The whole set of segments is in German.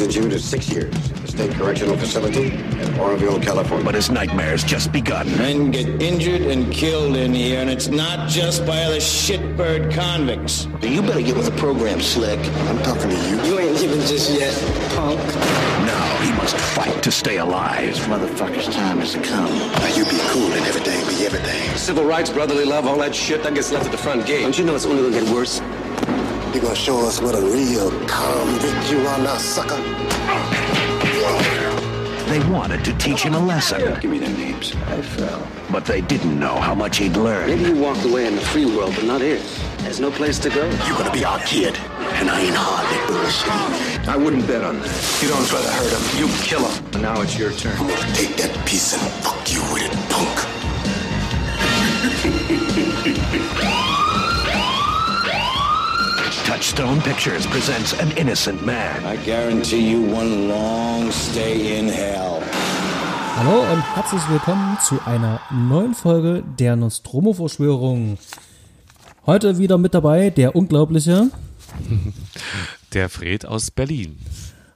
innocent. Hereby sentence you to six years at the State Correctional Facility in Oroville, California. But his nightmare's just begun. Men get injured and killed in here, and it's not just by other shitbird convicts. You better get with the program, Slick. I'm talking to you. You ain't leaving just yet, punk. Now he must fight to stay alive. This motherfucker's time has come. Now you be cool and everything be everything. Civil rights, brotherly love, all that shit, that gets left at the front gate. Don't you know it's only gonna get worse? You gonna show us what a real convict you are now, sucker? They wanted to teach him a lesson, Give me their names. I fell. but they didn't know how much he'd learn. Maybe you walked away in the free world, but not here. There's no place to go. You're gonna be our kid, and I ain't hardly bullshitting. I wouldn't bet on that. You don't try to hurt him. You kill him. And now it's your turn. I'm gonna take that piece and fuck you with it, punk. Touchstone Pictures presents An Innocent Man. I guarantee you one long stay in hell. Hallo und herzlich willkommen zu einer neuen Folge der Nostromo-Verschwörung. Heute wieder mit dabei der Unglaubliche. Der Fred aus Berlin.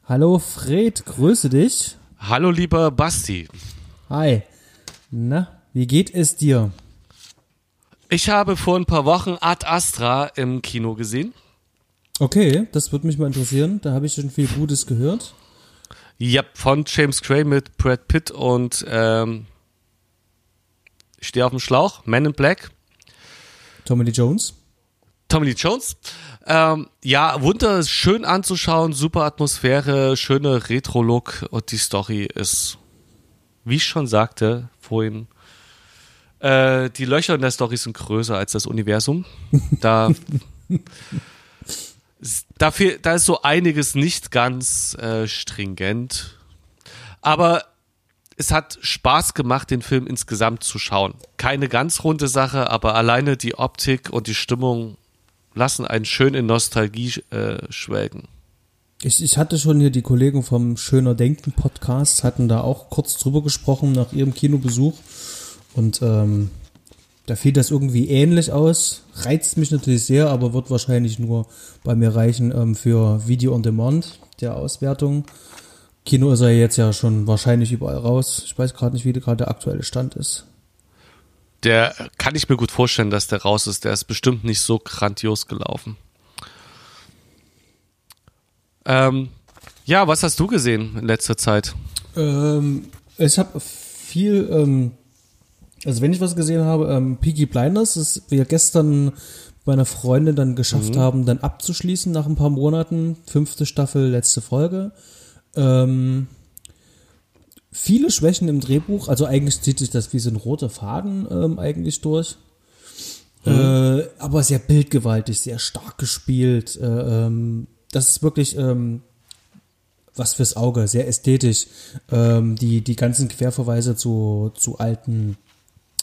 Hallo Fred, grüße dich. Hallo lieber Basti. Hi. Na, wie geht es dir? Ich habe vor ein paar Wochen Ad Astra im Kino gesehen. Okay, das würde mich mal interessieren. Da habe ich schon viel Gutes gehört. Ja, von James Gray mit Brad Pitt und ähm, ich stehe auf dem Schlauch, Man in Black, Tommy Lee Jones. Tommy Lee Jones. Ähm, ja, wunderschön anzuschauen, super Atmosphäre, schöne Retro-Look und die Story ist, wie ich schon sagte vorhin, äh, die Löcher in der Story sind größer als das Universum. Da, dafür, da ist so einiges nicht ganz äh, stringent. Aber es hat Spaß gemacht, den Film insgesamt zu schauen. Keine ganz runde Sache, aber alleine die Optik und die Stimmung lassen einen schön in Nostalgie äh, schwelgen. Ich, ich hatte schon hier die Kollegen vom Schöner Denken Podcast, hatten da auch kurz drüber gesprochen nach ihrem Kinobesuch. Und ähm, da fiel das irgendwie ähnlich aus. Reizt mich natürlich sehr, aber wird wahrscheinlich nur bei mir reichen ähm, für Video on Demand der Auswertung. Kino ist ja jetzt ja schon wahrscheinlich überall raus. Ich weiß gerade nicht, wie gerade der aktuelle Stand ist. Der kann ich mir gut vorstellen, dass der raus ist. Der ist bestimmt nicht so grandios gelaufen. Ähm, ja, was hast du gesehen in letzter Zeit? Ähm, ich habe viel, ähm, also wenn ich was gesehen habe, ähm, Peaky Blinders, das wir gestern bei einer Freundin dann geschafft haben, dann abzuschließen nach ein paar Monaten. Fünfte Staffel, letzte Folge. Ähm, viele Schwächen im Drehbuch, also eigentlich zieht sich das wie so ein roter Faden ähm, eigentlich durch. Äh, aber sehr bildgewaltig, sehr stark gespielt. Äh, ähm, das ist wirklich ähm, was fürs Auge, sehr ästhetisch. Ähm, die, die ganzen Querverweise zu, zu alten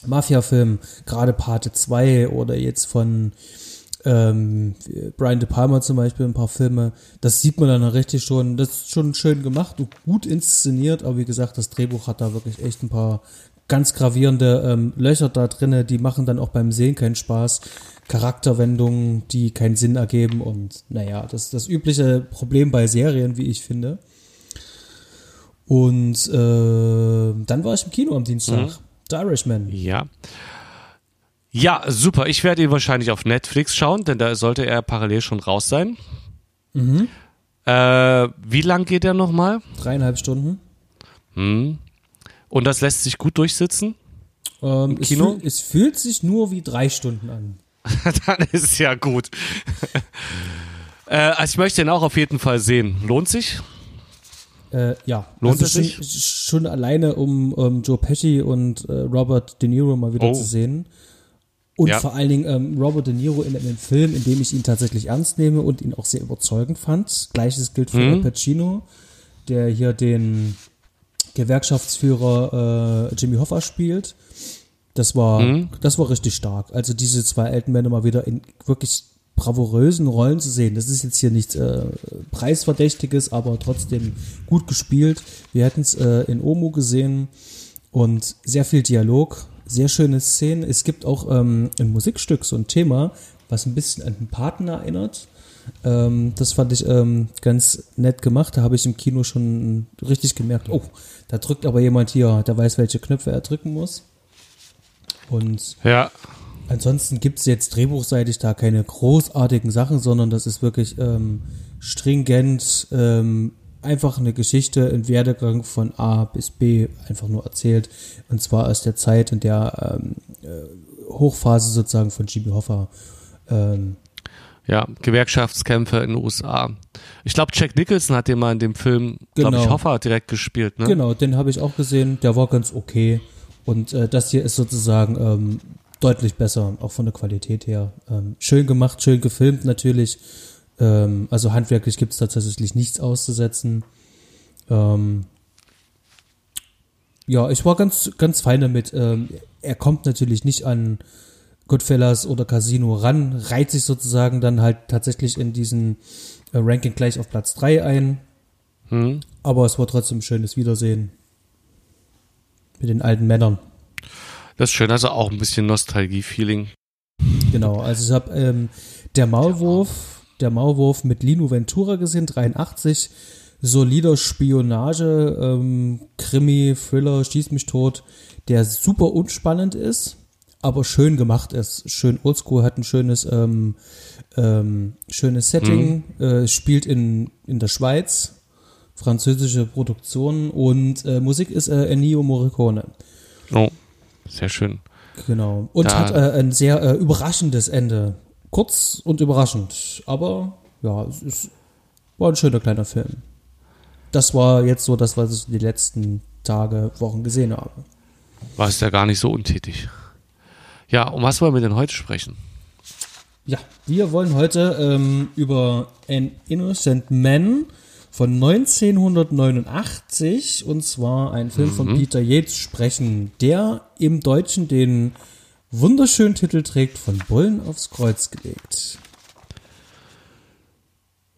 Mafia-Filmen, gerade Parte 2 oder jetzt von ähm, Brian De Palma zum Beispiel ein paar Filme, das sieht man dann richtig schon, das ist schon schön gemacht und gut inszeniert, aber wie gesagt, das Drehbuch hat da wirklich echt ein paar ganz gravierende ähm, Löcher da drinne, die machen dann auch beim Sehen keinen Spaß. Charakterwendungen, die keinen Sinn ergeben und naja, das ist das übliche Problem bei Serien, wie ich finde. Und äh, dann war ich im Kino am Dienstag. The Irishman. Ja. Ja, super. Ich werde ihn wahrscheinlich auf Netflix schauen, denn da sollte er parallel schon raus sein. Mhm. Äh, wie lang geht er nochmal? Dreieinhalb Stunden. Hm. Und das lässt sich gut durchsitzen? Ähm, es, Kino? fühl, es fühlt sich nur wie drei Stunden an. Dann ist es ja gut. äh, also ich möchte ihn auch auf jeden Fall sehen. Lohnt sich? Äh, ja, Lohnt also es schon, schon alleine, um, um Joe Pesci und äh, Robert De Niro mal wieder Oh. zu sehen. Und Ja. vor allen Dingen ähm, Robert De Niro in einem Film, in dem ich ihn tatsächlich ernst nehme und ihn auch sehr überzeugend fand. Gleiches gilt für Mhm. Pacino, der hier den Gewerkschaftsführer äh, Jimmy Hoffa spielt. Das war, Mhm. das war richtig stark. Also diese zwei alten Männer mal wieder in wirklich bravourösen Rollen zu sehen. Das ist jetzt hier nichts äh, preisverdächtiges, aber trotzdem gut gespielt. Wir hätten es äh, in Omo gesehen und sehr viel Dialog, sehr schöne Szenen. Es gibt auch ähm, ein Musikstück, so ein Thema, was ein bisschen an den Paten erinnert. Ähm, das fand ich ähm, ganz nett gemacht. Da habe ich im Kino schon richtig gemerkt, oh, da drückt aber jemand hier, der weiß, welche Knöpfe er drücken muss. Und Ja. Ansonsten gibt es jetzt drehbuchseitig da keine großartigen Sachen, sondern das ist wirklich ähm, stringent, ähm, einfach eine Geschichte, ein Werdegang von A bis B einfach nur erzählt. Und zwar aus der Zeit, in der ähm, äh, Hochphase sozusagen von Jimmy Hoffa ähm, Ja, Gewerkschaftskämpfe in den USA. Ich glaube, Jack Nicholson hat den mal in dem Film, glaube ich, Genau. Hoffa direkt gespielt, ne? Genau, den habe ich auch gesehen. Der war ganz okay. Und äh, das hier ist sozusagen ähm, deutlich besser, auch von der Qualität her. Ähm, schön gemacht, schön gefilmt natürlich. Ähm, also handwerklich gibt es tatsächlich nichts auszusetzen. Ähm, ja, ich war ganz, ganz fein damit. Ähm, er kommt natürlich nicht an Goodfellas oder Casino ran, reiht sich sozusagen dann halt tatsächlich in diesen äh, Ranking gleich auf Platz 3 ein. Hm? Aber es war trotzdem ein schönes Wiedersehen mit den alten Männern. Das ist schön, also auch ein bisschen Nostalgie-Feeling. Genau, also ich habe ähm, der Maulwurf, der Maulwurf mit Lino Ventura gesehen, 83, solider Spionage, ähm, Krimi, Thriller, Schieß mich tot, der super unspannend ist, aber schön gemacht ist, schön oldschool, hat ein schönes, ähm, ähm, schönes Setting, äh, spielt in, in der Schweiz, französische Produktion und äh, Musik ist äh, Ennio Morricone. Oh, sehr schön. Genau. Und Da- hat äh, ein sehr äh, überraschendes Ende. Kurz und überraschend. Aber ja, es ist, war ein schöner kleiner Film. Das war jetzt so das, was ich die letzten Tage, Wochen gesehen habe. War es ja gar nicht so untätig. Ja, um was wollen wir denn heute sprechen? Ja, wir wollen heute ähm, über An Innocent Man von 1989 und zwar ein Film von Peter Yates sprechen, der im Deutschen den wunderschönen Titel trägt von Bullen aufs Kreuz gelegt.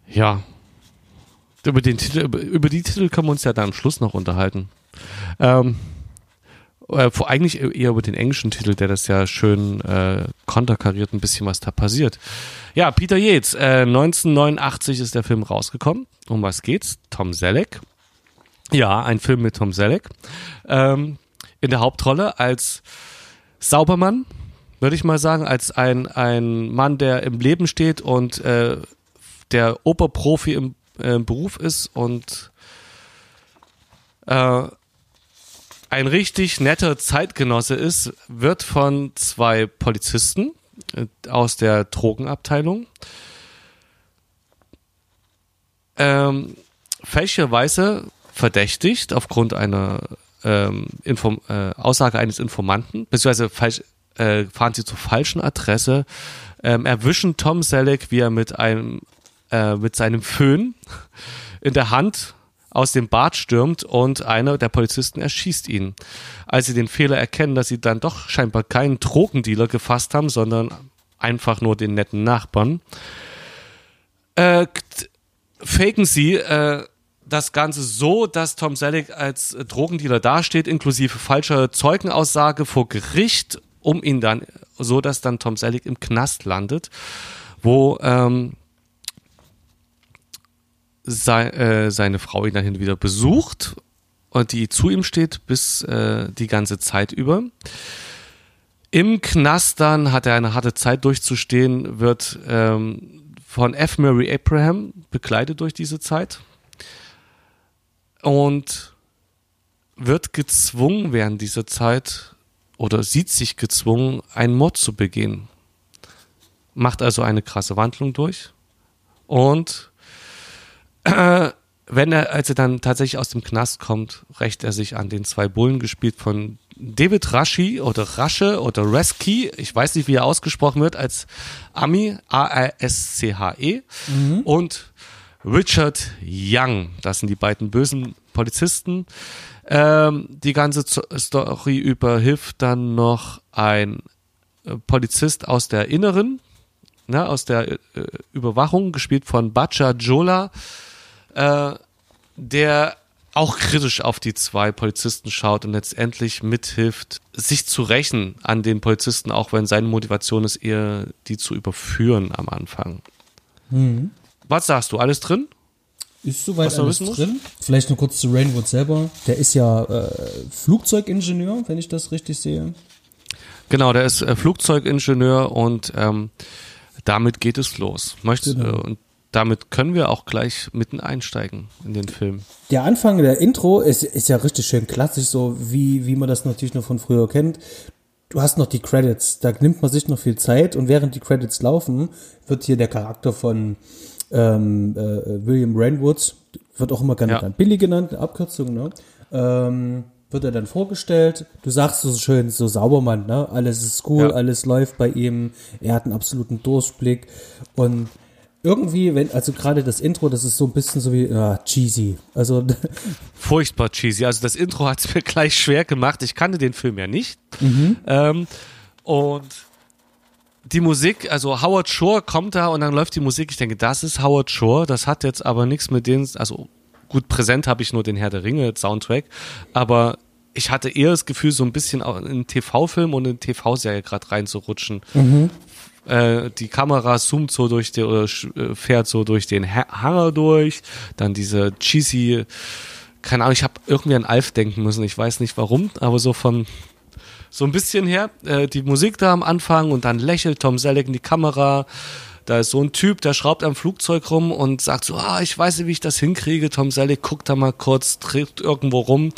Ja. Über, den Titel, über, über die Titel können wir uns ja dann am Schluss noch unterhalten. Ähm, äh, vor, eigentlich eher über den englischen Titel, der das ja schön äh, konterkariert, ein bisschen was da passiert. Ja, Peter Yates, äh, 1989 ist der Film rausgekommen. Um was geht's? Tom Selleck. Ja, ein Film mit Tom Selleck. Ähm, in der Hauptrolle als Saubermann, würde ich mal sagen, als ein, ein Mann, der im Leben steht und äh, der Operprofi im äh, Beruf ist und äh, ein richtig netter Zeitgenosse ist, wird von zwei Polizisten äh, aus der Drogenabteilung. Ähm, fälschlicherweise verdächtigt aufgrund einer ähm, Inform äh, Aussage eines Informanten, beziehungsweise falsch, äh, fahren sie zur falschen Adresse, ähm, erwischen Tom Selleck, wie er mit einem äh, mit seinem Föhn in der Hand aus dem Bad stürmt und einer der Polizisten erschießt ihn. Als sie den Fehler erkennen, dass sie dann doch scheinbar keinen Drogendealer gefasst haben, sondern einfach nur den netten Nachbarn, äh, faken sie äh, das Ganze so, dass Tom Selleck als Drogendealer dasteht, inklusive falscher Zeugenaussage vor Gericht, um ihn dann, so dass dann Tom Selleck im Knast landet, wo ähm, sei, äh, seine Frau ihn dann hin wieder besucht und die zu ihm steht bis äh, die ganze Zeit über. Im Knast dann hat er eine harte Zeit durchzustehen, wird ähm, von F. Murray Abraham begleitet durch diese Zeit und wird gezwungen während dieser Zeit oder sieht sich gezwungen, einen Mord zu begehen. Macht also eine krasse Wandlung durch und äh, wenn er, als er dann tatsächlich aus dem Knast kommt, rächt er sich an den zwei Bullen, gespielt von David Rashi oder Rasche oder Reski, ich weiß nicht, wie er ausgesprochen wird, als Ami, A-R-S-C-H-E und Richard Young. Das sind die beiden bösen Polizisten. Ähm, die ganze Story überhilft dann noch ein äh, Polizist aus der Inneren, ne, aus der äh, Überwachung, gespielt von Bacha Jola, äh, der auch kritisch auf die zwei Polizisten schaut und letztendlich mithilft, sich zu rächen an den Polizisten, auch wenn seine Motivation ist, eher die zu überführen am Anfang. Mhm. Was sagst du? Alles drin? Ist soweit Was alles drin. Vielleicht noch kurz zu Rainwood selber. Der ist ja äh, Flugzeugingenieur, wenn ich das richtig sehe. Genau, der ist äh, Flugzeugingenieur und ähm, damit geht es los. Möchtest, Genau. äh, und damit können wir auch gleich mitten einsteigen in den Film. Der Anfang der Intro ist, ist ja richtig schön klassisch, so wie, wie man das natürlich noch von früher kennt. Du hast noch die Credits, da nimmt man sich noch viel Zeit und während die Credits laufen, wird hier der Charakter von ähm, äh, William Rainwood, wird auch immer gerne Ja. dann Billy genannt, eine Abkürzung, ne? Ähm, wird er dann vorgestellt. Du sagst so schön, so Saubermann, ne? Alles ist cool, Ja. alles läuft bei ihm. Er hat einen absoluten Durchblick und irgendwie, wenn, also gerade das Intro, das ist so ein bisschen so wie ja, cheesy. Also Furchtbar cheesy. Also das Intro hat es mir gleich schwer gemacht. Ich kannte den Film ja nicht. Ähm, und die Musik, also Howard Shore kommt da und dann läuft die Musik. Ich denke, das ist Howard Shore. Das hat jetzt aber nichts mit denen, also gut präsent habe ich nur den Herr der Ringe Soundtrack, aber ich hatte eher das Gefühl, so ein bisschen auch in einen TV-Film und in eine TV-Serie gerade reinzurutschen. Äh, die Kamera zoomt so durch den, oder äh, fährt so durch den Ha- Hangar durch, dann diese cheesy, keine Ahnung, ich habe irgendwie an Alf denken müssen, ich weiß nicht warum, aber so von so ein bisschen her, äh, die Musik da am Anfang und dann lächelt Tom Selleck in die Kamera. Da ist so ein Typ, der schraubt am Flugzeug rum und sagt so, ah, ich weiß nicht, wie ich das hinkriege. Tom Selleck guckt da mal kurz, dreht irgendwo rum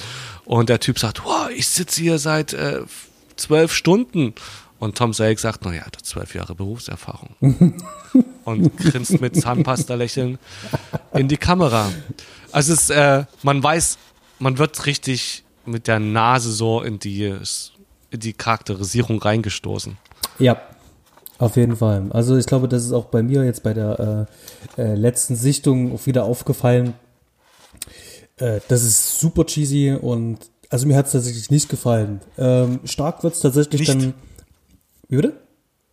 und der Typ sagt, wow, ich sitze hier seit äh, zwölf Stunden. Und Tom Selleck sagt, naja, hat zwölf Jahre Berufserfahrung. und grinst mit Zahnpasta-Lächeln in die Kamera. Also es, ist, äh, man weiß, man wird richtig mit der Nase so in die, in die Charakterisierung reingestoßen. Ja, auf jeden Fall. Also ich glaube, das ist auch bei mir jetzt bei der äh, äh, letzten Sichtung wieder aufgefallen. Äh, das ist super cheesy und also mir hat es tatsächlich nicht gefallen. Ähm, stark wird es tatsächlich Nicht? dann. Wie bitte?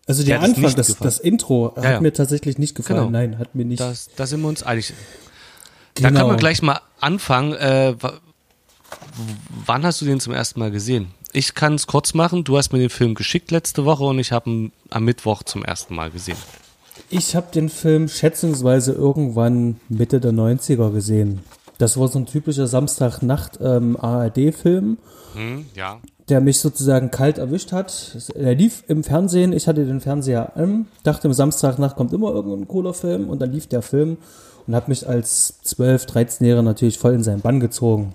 Also der Anfang, das, das Intro hat Ja, mir tatsächlich nicht gefallen. Genau. Nein, hat mir nicht. Das, da sind wir uns einig. Da Genau. können wir gleich mal anfangen. Äh, wa- wann hast du den zum ersten Mal gesehen? Ich kann es kurz machen. Du hast mir den Film geschickt letzte Woche und ich habe ihn am Mittwoch zum ersten Mal gesehen. Ich habe den Film schätzungsweise irgendwann Mitte der 90er gesehen. Das war so ein typischer Samstagnacht ähm, ARD-Film. Ja. Der mich sozusagen kalt erwischt hat. Er lief im Fernsehen, ich hatte den Fernseher an, dachte, am Samstagnacht kommt immer irgendein cooler Film und dann lief der Film und hat mich als 12-, 13-Jähriger natürlich voll in seinen Bann gezogen.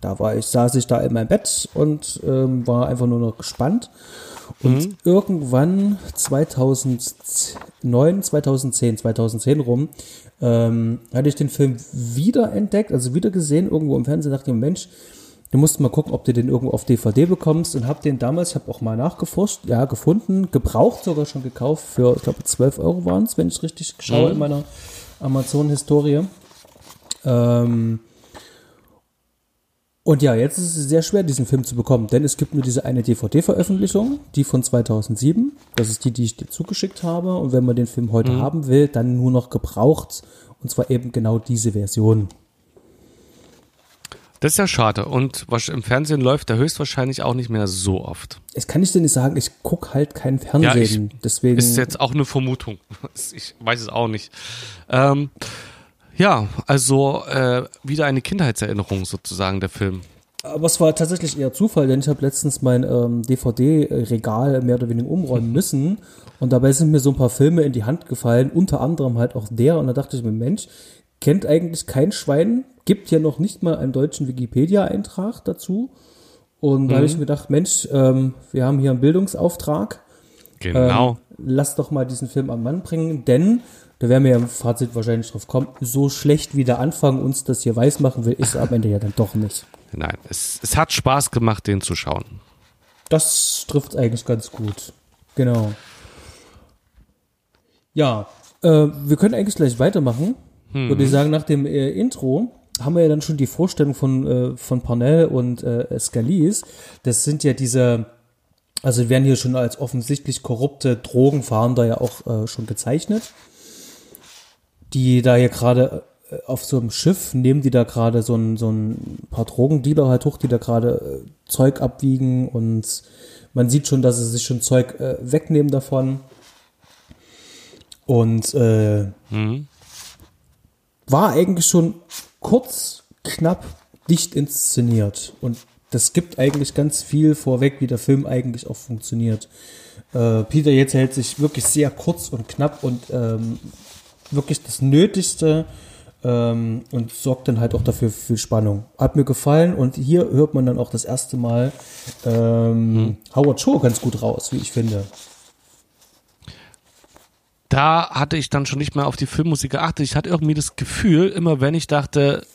Da war ich, saß ich da in meinem Bett und ähm, war einfach nur noch gespannt. Und irgendwann 2009, 2010, 2010 rum, ähm, hatte ich den Film wieder entdeckt, also wieder gesehen, irgendwo im Fernsehen, dachte ich, Mensch, Du musst mal gucken, ob du den irgendwo auf DVD bekommst und hab den damals, ich habe auch mal nachgeforscht, ja, gefunden, gebraucht sogar schon gekauft für, ich glaube, 12 Euro waren es, wenn ich richtig schaue in meiner Amazon-Historie. Ähm, und ja, jetzt ist es sehr schwer, diesen Film zu bekommen, denn es gibt nur diese eine DVD-Veröffentlichung, die von 2007. Das ist die, die ich dir zugeschickt habe. Und wenn man den Film heute haben will, dann nur noch gebraucht. Und zwar eben genau diese Version. Das ist ja schade. Und was im Fernsehen läuft der höchstwahrscheinlich auch nicht mehr so oft. Es kann ich dir nicht sagen, ich guck halt kein Fernsehen. deswegen Ist jetzt auch eine Vermutung. Ich weiß es auch nicht. Ähm, ja, also äh, wieder eine Kindheitserinnerung sozusagen, der Film. Aber es war tatsächlich eher Zufall, denn ich habe letztens mein ähm, DVD-Regal mehr oder weniger umräumen müssen und dabei sind mir so ein paar Filme in die Hand gefallen, unter anderem halt auch der und da dachte ich mir, Mensch, kennt eigentlich kein Schwein, gibt ja noch nicht mal einen deutschen Wikipedia-Eintrag dazu und da habe ich mir gedacht, Mensch, ähm, wir haben hier einen Bildungsauftrag, Genau. ähm, lass doch mal diesen Film am Mann bringen, denn da werden wir ja im Fazit wahrscheinlich drauf kommen, so schlecht wie der Anfang uns das hier weiß machen will, ist er am Ende ja dann doch nicht. Nein, es, es hat Spaß gemacht, den zu schauen. Das trifft eigentlich ganz gut. Genau. Ja, äh, wir können eigentlich gleich weitermachen. Würde ich sagen, nach dem äh, Intro haben wir ja dann schon die Vorstellung von, äh, von Parnell und äh, Scalise. Das sind ja diese, also die werden hier schon als offensichtlich korrupte Drogenfahnder ja auch äh, schon gezeichnet. Die da hier gerade äh, auf so einem Schiff nehmen die da gerade so ein, so ein paar Drogendealer halt hoch, die da gerade äh, Zeug abwiegen und man sieht schon, dass sie sich schon Zeug äh, wegnehmen davon. Und äh, war eigentlich schon kurz, knapp, dicht inszeniert. Und das gibt eigentlich ganz viel vorweg, wie der Film eigentlich auch funktioniert. Äh, Peter jetzt hält sich wirklich sehr kurz und knapp und ähm, wirklich das Nötigste ähm, und sorgt dann halt auch dafür für viel Spannung. Hat mir gefallen und hier hört man dann auch das erste Mal ähm, Howard Shore ganz gut raus, wie ich finde. Da hatte ich dann schon nicht mehr auf die Filmmusik geachtet. Ich hatte irgendwie das Gefühl, immer wenn ich dachte,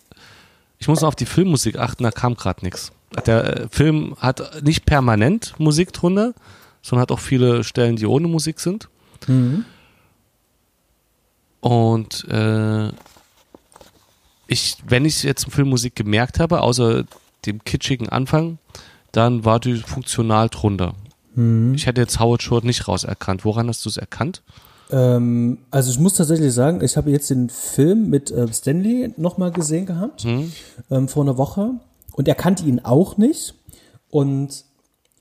ich muss noch auf die Filmmusik achten, da kam gerade nichts. Der äh, Film hat nicht permanent Musik drunter, sondern hat auch viele Stellen, die ohne Musik sind. Und äh, ich, wenn ich jetzt Filmmusik gemerkt habe, außer dem kitschigen Anfang, dann war die funktional drunter. Ich hätte jetzt Howard Shore nicht rauserkannt. Woran hast du es erkannt? Ähm, also ich muss tatsächlich sagen, ich habe jetzt den Film mit äh, Stanley nochmal gesehen gehabt, ähm, vor einer Woche. Und er kannte ihn auch nicht. Und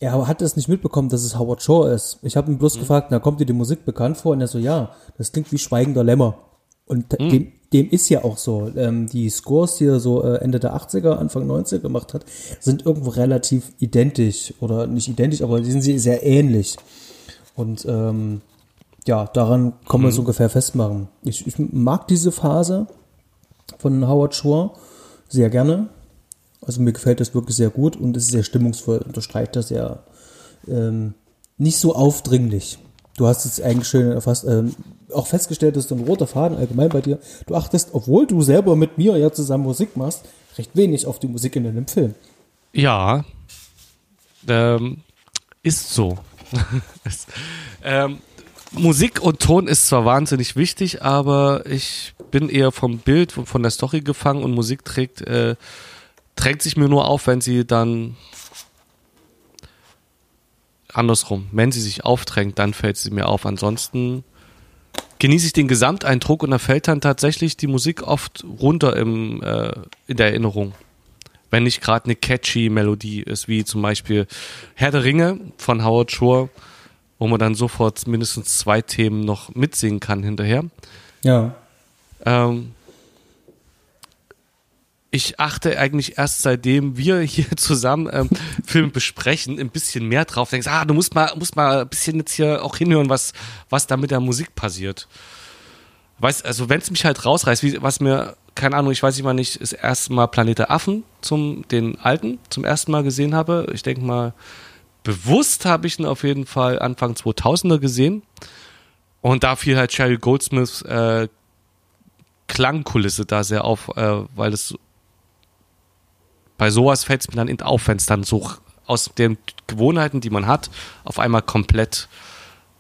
er hat es nicht mitbekommen, dass es Howard Shore ist. Ich habe ihn bloß gefragt, na, kommt dir die Musik bekannt vor? Und er so, ja, das klingt wie Schweigender Lämmer. Und dem, dem ist ja auch so. Ähm, die Scores, die er so äh, Ende der 80er, Anfang 90er gemacht hat, sind irgendwo relativ identisch. Oder nicht identisch, aber die sind sie sehr ähnlich. Und ähm, ja, daran kann man es ungefähr festmachen. Ich, ich mag diese Phase von Howard Shore sehr gerne. Also mir gefällt das wirklich sehr gut und es ist sehr stimmungsvoll, unterstreicht das sehr ähm, nicht so aufdringlich. Du hast es eigentlich schön fast ähm, auch festgestellt, dass du ein roter Faden allgemein bei dir. Du achtest, obwohl du selber mit mir ja zusammen Musik machst, recht wenig auf die Musik in einem Film. Ja, ähm, ist so. Es- ähm, Musik und Ton ist zwar wahnsinnig wichtig, aber ich bin eher vom Bild, von der Story gefangen und Musik trägt, äh, trägt sich mir nur auf, wenn sie dann andersrum, wenn sie sich aufdrängt, dann fällt sie mir auf. Ansonsten genieße ich den Gesamteindruck und da fällt dann tatsächlich die Musik oft runter im, äh, in der Erinnerung. Wenn nicht gerade eine catchy Melodie ist, wie zum Beispiel Herr der Ringe von Howard Shore, wo man dann sofort mindestens zwei Themen noch mitsingen kann hinterher. Ja. Ähm, ich achte eigentlich erst seitdem wir hier zusammen ähm, Filme besprechen, ein bisschen mehr drauf. Denkst, ah, du musst mal, musst mal ein bisschen jetzt hier auch hinhören, was, was da mit der Musik passiert. Weißt, also wenn es mich halt rausreißt, wie, was mir, keine Ahnung, ich weiß nicht mal nicht, das erste Mal Planet der Affen zum, den alten, zum ersten Mal gesehen habe. Ich denke mal, bewusst habe ich ihn auf jeden Fall Anfang 2000er gesehen. Und da fiel halt Sherry Goldsmiths äh, Klangkulisse da sehr auf, äh, weil es bei sowas fällt es mir dann eben auf, wenn es dann so aus den Gewohnheiten, die man hat, auf einmal komplett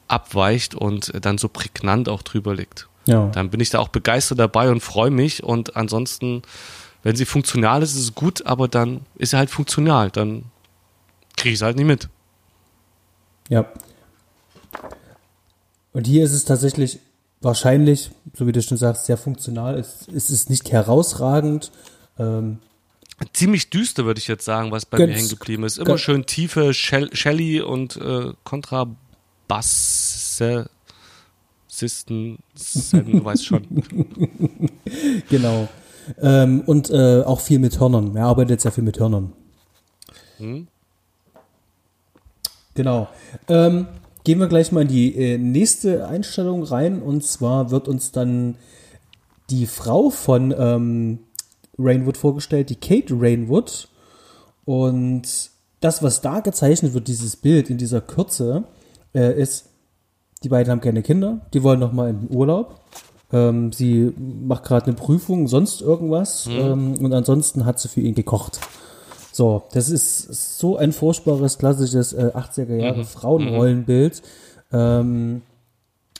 abweicht und dann so prägnant auch drüber liegt. Ja. Dann bin ich da auch begeistert dabei und freue mich. Und ansonsten, wenn sie funktional ist, ist es gut, aber dann ist sie halt funktional. Dann kriege ich es halt nicht mit. Ja. Und hier ist es tatsächlich wahrscheinlich, so wie du schon sagst, sehr funktional. Es, es ist nicht herausragend. Ähm, Ziemlich düster, würde ich jetzt sagen, was bei Ganz- mir hängen geblieben ist. Immer schön tiefe Shell Shelly und äh, Kontrabasse. Sisten, du weißt schon. genau. Ähm, und äh, auch viel mit Hörnern. Er arbeitet sehr viel mit Hörnern. Genau. Ähm, gehen wir gleich mal in die äh, nächste Einstellung rein. Und zwar wird uns dann die Frau von ähm, Rainwood vorgestellt, die Kate Rainwood. Und das, was da gezeichnet wird, dieses Bild in dieser Kürze, äh, ist, die beiden haben keine Kinder, die wollen noch mal in den Urlaub. Ähm, sie macht gerade eine Prüfung, sonst irgendwas. Ähm, und ansonsten hat sie für ihn gekocht. So, das ist so ein furchtbares, klassisches äh, 80er Jahre Frauenrollenbild. Ähm,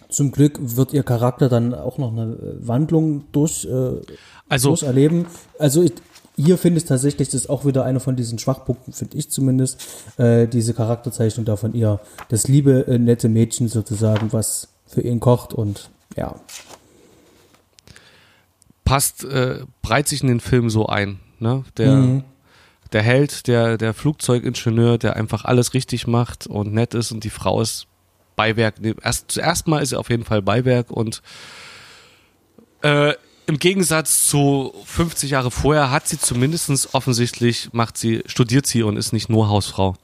zum Glück wird ihr Charakter dann auch noch eine äh, Wandlung durch, äh, Also, durcherleben. Also ich, hier finde ich tatsächlich, das ist auch wieder einer von diesen Schwachpunkten, finde ich zumindest, äh, diese Charakterzeichnung da von ihr. Das liebe, äh, nette Mädchen sozusagen, was für ihn kocht und ja. passt, äh, breit sich in den Film so ein. Ne? Der, der Held, der, der Flugzeugingenieur, der einfach alles richtig macht und nett ist und die Frau ist Beiwerk. Erst, zuerst mal ist er auf jeden Fall Beiwerk und äh, im Gegensatz zu 50 Jahre vorher hat sie zumindest offensichtlich, macht sie, studiert sie und ist nicht nur Hausfrau.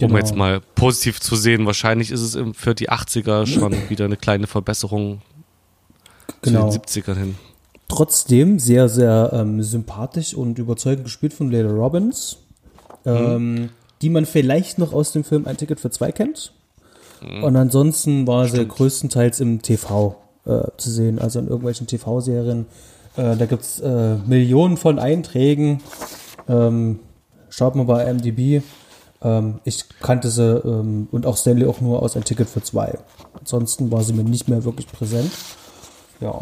Um Genau. jetzt mal positiv zu sehen, wahrscheinlich ist es für die 80er schon wieder eine kleine Verbesserung Genau. zu den 70ern hin. Trotzdem sehr, sehr ähm, sympathisch und überzeugend gespielt von Leila Robbins, ähm, die man vielleicht noch aus dem Film Ein Ticket für zwei kennt. Und ansonsten war sie größtenteils im TV äh, zu sehen, also in irgendwelchen TV-Serien. Äh, da gibt's äh, Millionen von Einträgen. Ähm, schaut mal bei MDB. Ähm, ich kannte sie ähm, und auch Stanley auch nur aus Ein Ticket für zwei. Ansonsten war sie mir nicht mehr wirklich präsent. Ja.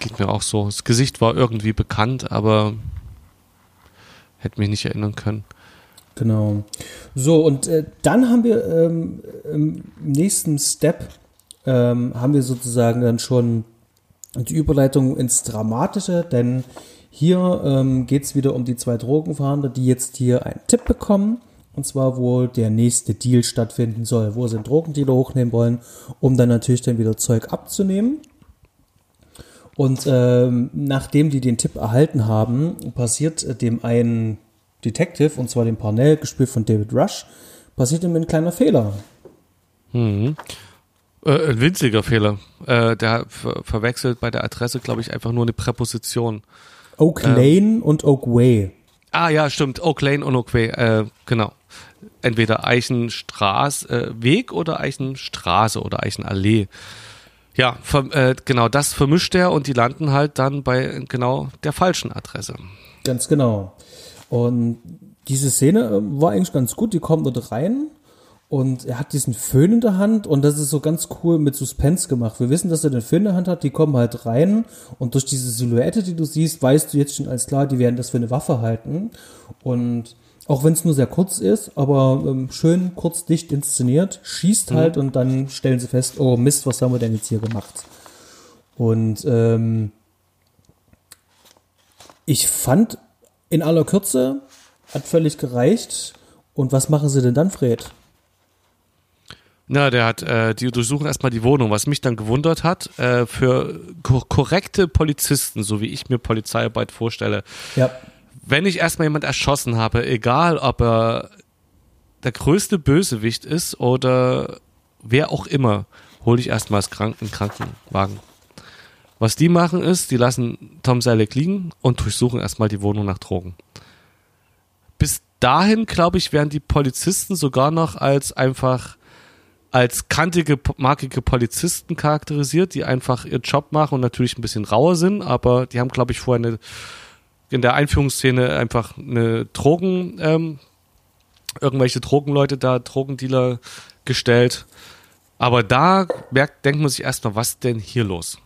Geht mir auch so. Das Gesicht war irgendwie bekannt, aber hätte mich nicht erinnern können. Genau. So, und äh, dann haben wir ähm, im nächsten Step, ähm, haben wir sozusagen dann schon die Überleitung ins Dramatische, denn hier ähm, geht es wieder um die zwei Drogenfahnder, die jetzt hier einen Tipp bekommen, und zwar, wo der nächste Deal stattfinden soll, wo sie einen Drogendealer hochnehmen wollen, um dann natürlich dann wieder Zeug abzunehmen. Und ähm, nachdem die den Tipp erhalten haben, passiert äh, dem einen Detective, und zwar dem Parnell, gespielt von David Rush, passiert ihm ein kleiner Fehler. Äh, ein winziger Fehler. Äh, der ver verwechselt bei der Adresse, glaube ich, einfach nur eine Präposition. Oak Lane und Oak Way. Ah ja, stimmt. Oak Lane und Oak Way. Äh, genau. Entweder Eichenstraße, äh, Weg oder Eichenstraße oder Eichenallee. Ja, äh, genau, das vermischt er und die landen halt dann bei genau der falschen Adresse. Ganz genau. Und diese Szene äh, war eigentlich ganz gut. Die kommt dort rein und er hat diesen Föhn in der Hand und das ist so ganz cool mit Suspense gemacht. Wir wissen, dass er den Föhn in der Hand hat, die kommen halt rein und durch diese Silhouette, die du siehst, weißt du jetzt schon alles klar, die werden das für eine Waffe halten. Und auch wenn es nur sehr kurz ist, aber ähm, schön kurz dicht inszeniert, schießt halt und dann stellen sie fest, oh Mist, was haben wir denn jetzt hier gemacht? Und ähm, ich fand in aller Kürze hat völlig gereicht. Und was machen sie denn dann, Fred? Na, der hat, äh, die durchsuchen erstmal die Wohnung. Was mich dann gewundert hat, äh, für ko korrekte Polizisten, so wie ich mir Polizeiarbeit vorstelle, Ja, wenn ich erstmal jemand erschossen habe, egal ob er der größte Bösewicht ist oder wer auch immer, hole ich erstmal das Kranken Krankenwagen. Was die machen ist, die lassen Tom Selleck liegen und durchsuchen erstmal die Wohnung nach Drogen. Bis dahin, glaube ich, werden die Polizisten sogar noch als einfach als kantige, markige Polizisten charakterisiert, die einfach ihren Job machen und natürlich ein bisschen rauer sind, aber die haben, glaube ich, vorher eine in der Einführungsszene einfach eine Drogen, ähm, irgendwelche Drogenleute da, Drogendealer gestellt. Aber da merkt, denkt man sich erstmal, was denn hier los?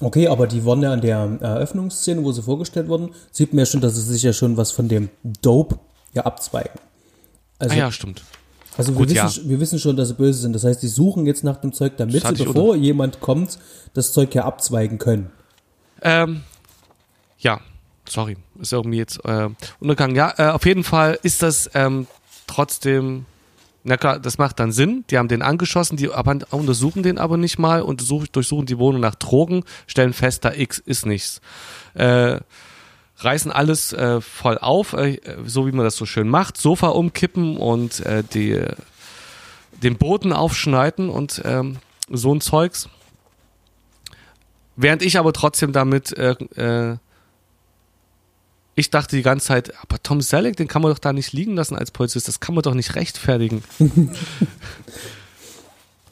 okay, aber die wurden ja an der Eröffnungsszene, wo sie vorgestellt wurden, sieht man ja schon, dass sie sich ja schon was von dem Dope ja abzweigen. Also, ah ja, stimmt. also wir, gut, wissen, ja. wir wissen schon, dass sie böse sind. Das heißt, die suchen jetzt nach dem Zeug, damit sie, bevor jemand kommt, das Zeug ja abzweigen können. Ähm, ja, sorry, ist irgendwie jetzt äh, untergegangen. Ja, äh, auf jeden Fall ist das ähm, trotzdem, na klar, das macht dann Sinn. Die haben den angeschossen, die aber, untersuchen den aber nicht mal, untersuch, durchsuchen die Wohnung nach Drogen, stellen fest, da X ist nichts. Äh, reißen alles äh, voll auf, äh, so wie man das so schön macht, Sofa umkippen und äh, die, den Boden aufschneiden und ähm, so ein Zeugs. Während ich aber trotzdem damit, äh, äh, ich dachte die ganze Zeit, aber Tom Selleck, den kann man doch da nicht liegen lassen als Polizist, das kann man doch nicht rechtfertigen.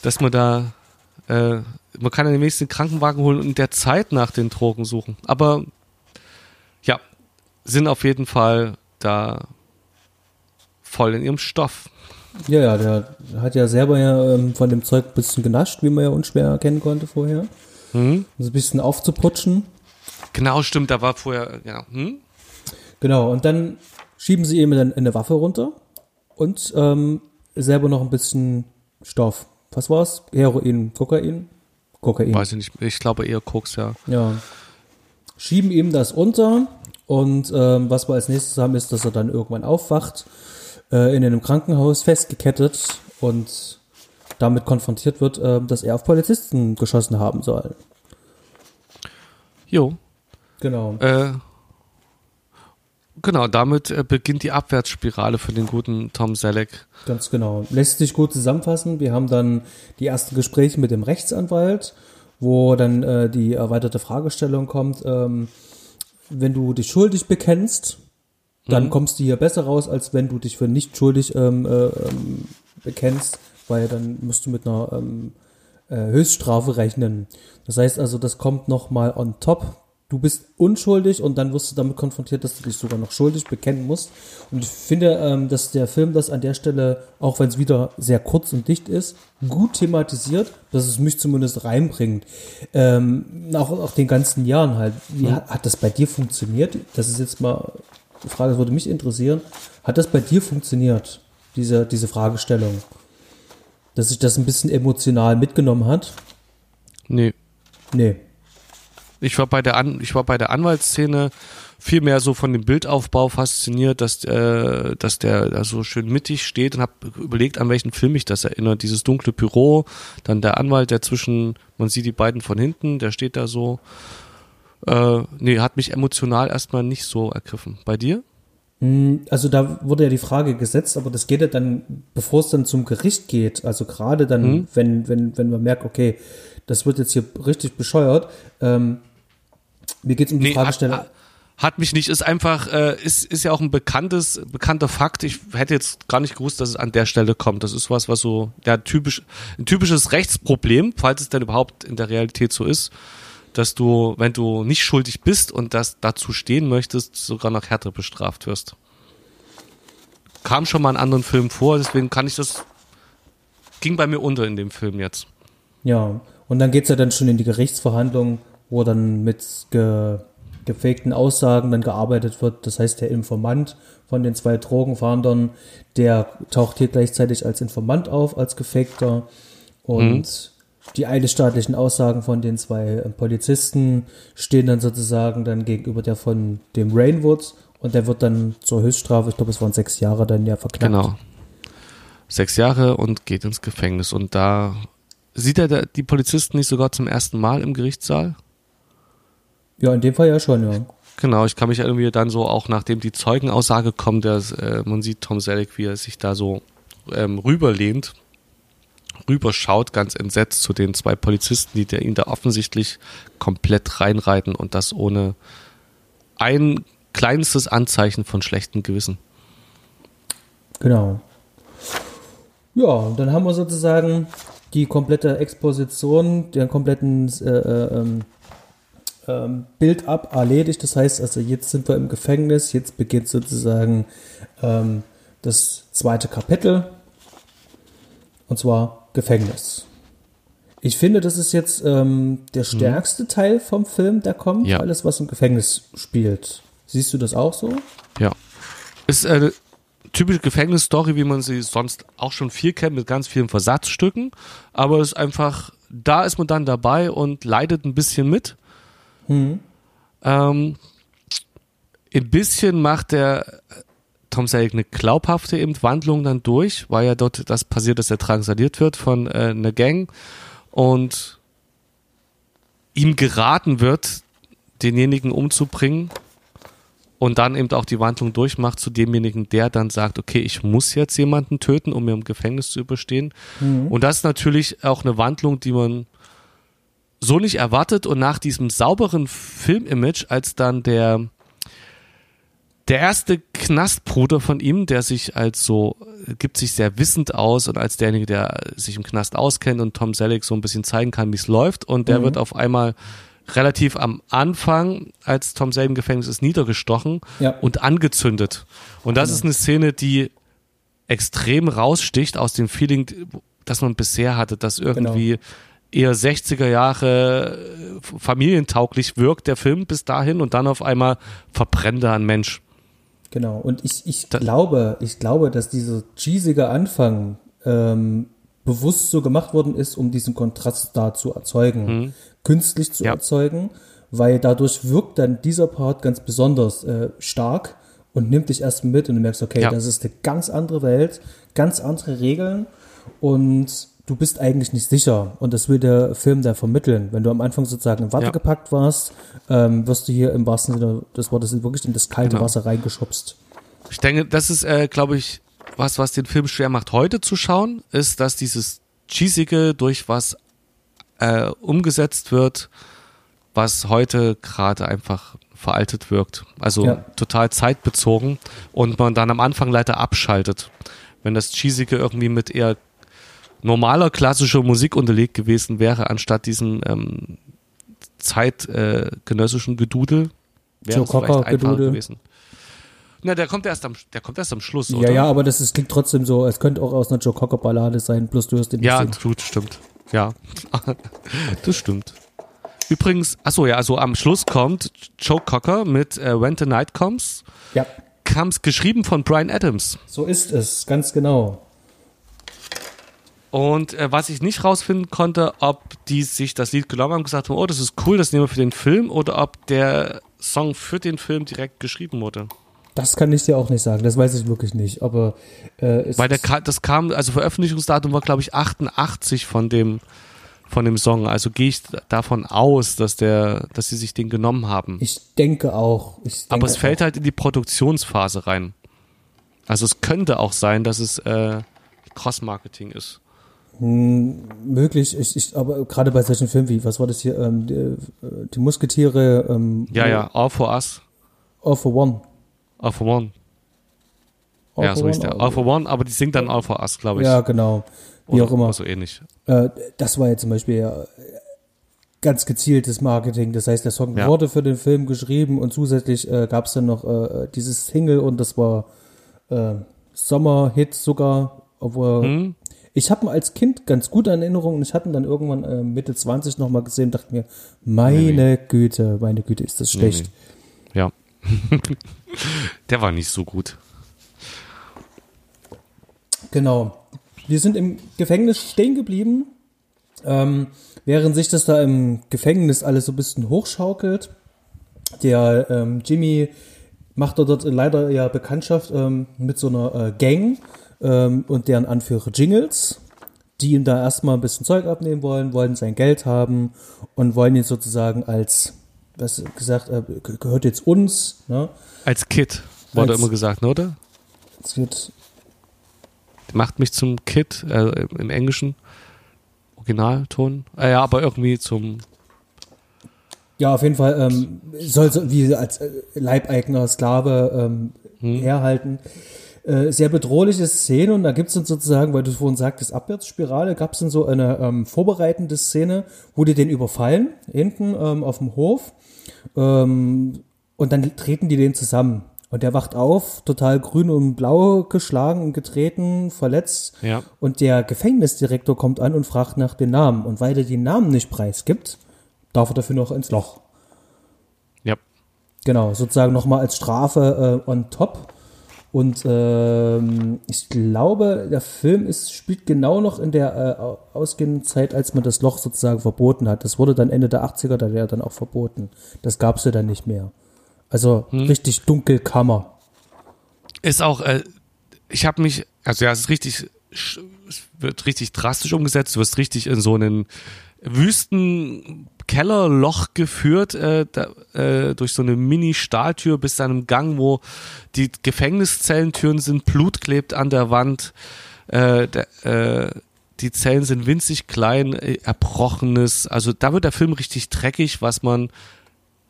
Dass man da, äh, man kann ja den nächsten Krankenwagen holen und in der Zeit nach den Drogen suchen. Aber ja, sind auf jeden Fall da voll in ihrem Stoff. Ja, ja, der hat ja selber ja ähm, von dem Zeug ein bisschen genascht, wie man ja unschwer erkennen konnte vorher. Um so ein bisschen aufzuputschen. Genau, stimmt, da war vorher, ja, hm? Genau, und dann schieben sie ihm dann eine Waffe runter und ähm, selber noch ein bisschen Stoff was war's? Heroin, Kokain? Kokain. Weiß ich nicht. Ich glaube eher Koks, ja. Ja. Schieben ihm das unter und ähm, was wir als nächstes haben, ist, dass er dann irgendwann aufwacht, äh, in einem Krankenhaus festgekettet und damit konfrontiert wird, äh, dass er auf Polizisten geschossen haben soll. Jo. Genau. Äh, genau, damit äh, beginnt die Abwärtsspirale für den guten Tom Selleck. Ganz genau. Lässt sich gut zusammenfassen. Wir haben dann die ersten Gespräche mit dem Rechtsanwalt, wo dann äh, die erweiterte Fragestellung kommt, ähm, wenn du dich schuldig bekennst, dann kommst du hier besser raus, als wenn du dich für nicht schuldig ähm, äh, ähm, bekennst, weil dann musst du mit einer ähm, äh, Höchststrafe rechnen. Das heißt also, das kommt nochmal on top. Du bist unschuldig und dann wirst du damit konfrontiert, dass du dich sogar noch schuldig bekennen musst. Und ich finde, ähm, dass der Film das an der Stelle, auch wenn es wieder sehr kurz und dicht ist, gut thematisiert, dass es mich zumindest reinbringt. Ähm, auch, auch den ganzen Jahren halt. Wie hat, hat das bei dir funktioniert? Das ist jetzt mal die Frage, das würde mich interessieren. Hat das bei dir funktioniert, diese, diese Fragestellung? Dass sich das ein bisschen emotional mitgenommen hat? Nee. Nee. Ich war bei der An ich war bei der Anwaltsszene viel mehr so von dem Bildaufbau fasziniert, dass äh, dass der da so schön mittig steht und habe überlegt, an welchen Film mich das erinnert. Dieses dunkle Büro, dann der Anwalt, der zwischen man sieht die beiden von hinten, der steht da so. Äh, nee, hat mich emotional erstmal nicht so ergriffen. Bei dir? Also da wurde ja die Frage gesetzt, aber das geht ja dann, bevor es dann zum Gericht geht, also gerade dann, Mhm. wenn, wenn, wenn man merkt, okay, das wird jetzt hier richtig bescheuert, ähm, mir geht es um die Nee, Fragestellung. Hat, hat mich nicht, ist einfach, äh, ist, ist ja auch ein bekanntes, bekannter Fakt. Ich hätte jetzt gar nicht gewusst, dass es an der Stelle kommt. Das ist was, was so, ja, typisch, ein typisches Rechtsproblem, falls es denn überhaupt in der Realität so ist, dass du, wenn du nicht schuldig bist und das dazu stehen möchtest, sogar noch härter bestraft wirst. Kam schon mal in anderen Filmen vor, deswegen kann ich das, ging bei mir unter in dem Film jetzt. Ja, und dann geht's ja dann schon in die Gerichtsverhandlung, wo dann mit ge, gefakten Aussagen dann gearbeitet wird. Das heißt, der Informant von den zwei Drogenfahndern, der taucht hier gleichzeitig als Informant auf, als gefakter. Und die eidesstaatlichen Aussagen von den zwei äh, Polizisten stehen dann sozusagen dann gegenüber der von dem Rainwood. Und der wird dann zur Höchststrafe, ich glaube, es waren sechs Jahre, dann ja verknackt. Genau. Sechs Jahre und geht ins Gefängnis. Und da sieht er die Polizisten nicht sogar zum ersten Mal im Gerichtssaal? Ja, in dem Fall ja schon, ja. Genau, ich kann mich irgendwie dann so auch, nachdem die Zeugenaussage kommt, der, äh, man sieht Tom Selleck, wie er sich da so ähm, rüberlehnt, rüberschaut, ganz entsetzt zu den zwei Polizisten, die der, ihn da offensichtlich komplett reinreiten und das ohne ein kleinstes Anzeichen von schlechtem Gewissen. Genau. Ja, und dann haben wir sozusagen die komplette Exposition, den kompletten äh, äh, ähm, ähm, Build-up erledigt. Das heißt, also jetzt sind wir im Gefängnis, jetzt beginnt sozusagen ähm, das zweite Kapitel. Und zwar Gefängnis. Ich finde, das ist jetzt ähm, der stärkste Teil vom Film, der kommt. Ja. Alles, was im Gefängnis spielt. Siehst du das auch so? Ja. Ist eine typische Gefängnisstory, wie man sie sonst auch schon viel kennt, mit ganz vielen Versatzstücken. Aber es ist einfach, da ist man dann dabei und leidet ein bisschen mit. Ähm, ein bisschen macht der Tom Selleck eine glaubhafte eben Wandlung dann durch, weil ja dort das passiert, dass er drangsaliert wird von äh, einer Gang und ihm geraten wird, denjenigen umzubringen und dann eben auch die Wandlung durchmacht zu demjenigen, der dann sagt, okay, ich muss jetzt jemanden töten, um mir im Gefängnis zu überstehen. Und das ist natürlich auch eine Wandlung, die man so nicht erwartet und nach diesem sauberen Filmimage, als dann der der erste Knastbruder von ihm, der sich als so, gibt sich sehr wissend aus und als derjenige, der sich im Knast auskennt und Tom Selleck so ein bisschen zeigen kann, wie es läuft. Und der wird auf einmal relativ am Anfang, als Tom Selleck im Gefängnis ist, niedergestochen Ja. und angezündet. Und das ist eine Szene, die extrem raussticht aus dem Feeling, das man bisher hatte, dass irgendwie eher 60er Jahre äh, familientauglich wirkt, der Film bis dahin und dann auf einmal verbrennt er ein Mensch. Genau. Und ich, ich glaube, ich glaube, dass dieser cheesige Anfang ähm, bewusst so gemacht worden ist, um diesen Kontrast da zu erzeugen, künstlich zu Ja. erzeugen, weil dadurch wirkt dann dieser Part ganz besonders äh, stark und nimmt dich erst mit und du merkst, okay, Ja. das ist eine ganz andere Welt, ganz andere Regeln und du bist eigentlich nicht sicher und das will der Film da vermitteln. Wenn du am Anfang sozusagen in Watte Ja. gepackt warst, ähm, wirst du hier im wahrsten Sinne des Wortes wirklich in das kalte Genau. Wasser reingeschubst. Ich denke, das ist, äh, glaube ich, was, was den Film schwer macht, heute zu schauen, ist, dass dieses Cheesige durch was äh, umgesetzt wird, was heute gerade einfach veraltet wirkt. Also Ja. total zeitbezogen und man dann am Anfang leider abschaltet. Wenn das Cheesige irgendwie mit eher normaler klassischer Musik unterlegt gewesen wäre, anstatt diesen ähm, zeitgenössischen Gedudel, wäre es vielleicht einfacher Gedudel. gewesen. Na, der kommt erst am, der kommt erst am Schluss, Ja, oder? ja, aber das ist, klingt trotzdem so, es könnte auch aus einer Joe Cocker Ballade sein, plus du hörst den Ja, gut, stimmt. Ja, das stimmt. Übrigens, achso, ja, also am Schluss kommt Joe Cocker mit äh, When the Night Comes, Ja, kam's geschrieben von Brian Adams. so ist es, ganz genau. Und äh, was ich nicht rausfinden konnte, ob die sich das Lied genommen haben und gesagt haben, oh, das ist cool, das nehmen wir für den Film, oder ob der Song für den Film direkt geschrieben wurde. Das kann ich dir auch nicht sagen, das weiß ich wirklich nicht, aber äh, Weil der, das kam, also Veröffentlichungsdatum war, glaube ich, 88 von dem, von dem Song. Also gehe ich davon aus, dass der, dass sie sich den genommen haben. ich denke auch. Ich denke Aber es fällt auch. halt in die Produktionsphase rein. Also es könnte auch sein, dass es äh, Cross-Marketing ist. möglich, ich, ich, aber gerade bei solchen Filmen wie, was war das hier, ähm, die, die Musketiere, ähm, Ja, ja, All for Us, All for One. For One. All ja, so ist der. All for One, aber die singt dann All for Us, glaube ich. Ja, genau. Wie Oder auch immer. So ähnlich. Äh, das war ja zum Beispiel ja ganz gezieltes Marketing. Das heißt, der Song Ja. wurde für den Film geschrieben und zusätzlich äh, gab es dann noch äh, dieses Single und das war äh, Sommerhit sogar. Obwohl Mhm. ich habe ihn als Kind ganz gute Erinnerungen und ich hatte ihn dann irgendwann äh, Mitte 20 nochmal gesehen und dachte mir, meine Güte, meine Güte, ist das schlecht. Ja. der war nicht so gut. Genau. Wir sind im Gefängnis stehen geblieben, ähm, während sich das da im Gefängnis alles so ein bisschen hochschaukelt. Der ähm, Jimmy macht dort leider ja Bekanntschaft ähm, mit so einer äh, Gang ähm, und deren Anführer Jingles, die ihm da erstmal ein bisschen Zeug abnehmen wollen, wollen sein Geld haben und wollen ihn sozusagen als, was gesagt, äh, ge- gehört jetzt uns, ne? Als Kid wurde Als- immer gesagt, ne, oder? Es wird Macht mich zum Kid äh, im Englischen. Originalton. Äh, ja, aber irgendwie zum. Ja, auf jeden Fall ähm, soll so wie als äh, leibeigener Sklave ähm, herhalten. Äh, sehr bedrohliche Szene und da gibt's dann sozusagen, weil du vorhin sagtest, Abwärtsspirale, gab's dann so eine ähm, vorbereitende Szene, wo die den überfallen, hinten ähm, auf dem Hof ähm, und dann treten die den zusammen. Und der wacht auf, total grün und blau geschlagen und getreten, verletzt. Ja. Und der Gefängnisdirektor kommt an und fragt nach den Namen. Und weil er die Namen nicht preisgibt, darf er dafür noch ins Loch. Ja. Genau, sozusagen nochmal als Strafe äh, on top. Und ähm, ich glaube, der Film ist, spielt genau noch in der äh, au- ausgehenden Zeit, als man das Loch sozusagen verboten hat. Das wurde dann Ende der 80er, da wäre dann auch verboten. Das gab's ja dann nicht mehr. Also richtig Dunkelkammer. Ist auch, äh, ich habe mich, also ja, es ist richtig, es wird richtig drastisch umgesetzt, du wirst richtig in so einen Wüstenkellerloch geführt, äh, da, äh, durch so eine Mini-Stahltür bis zu einem Gang, wo die Gefängnishellentüren sind, Blut klebt an der Wand, äh, der, äh, die Zellen sind winzig klein, äh, erbrochenes, also da wird der Film richtig dreckig, was man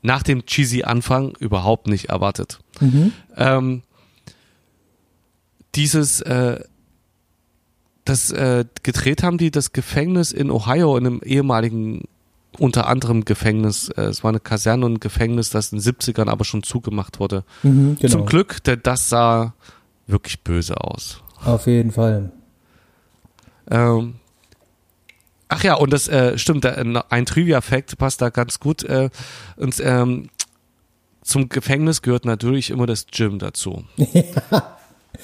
nach dem cheesy Anfang überhaupt nicht erwartet. Ähm, dieses, äh, das äh, gedreht haben die das Gefängnis in Ohio in einem ehemaligen unter anderem Gefängnis. Äh, es war eine Kaserne und ein Gefängnis, das in den 70ern aber schon zugemacht wurde. Mhm, genau. Zum Glück, denn das sah wirklich böse aus. Auf jeden Fall. Ähm, ach ja, und das äh, stimmt, äh, ein Trivia-Fact passt da ganz gut. Äh, und ähm, zum Gefängnis gehört natürlich immer das Gym dazu.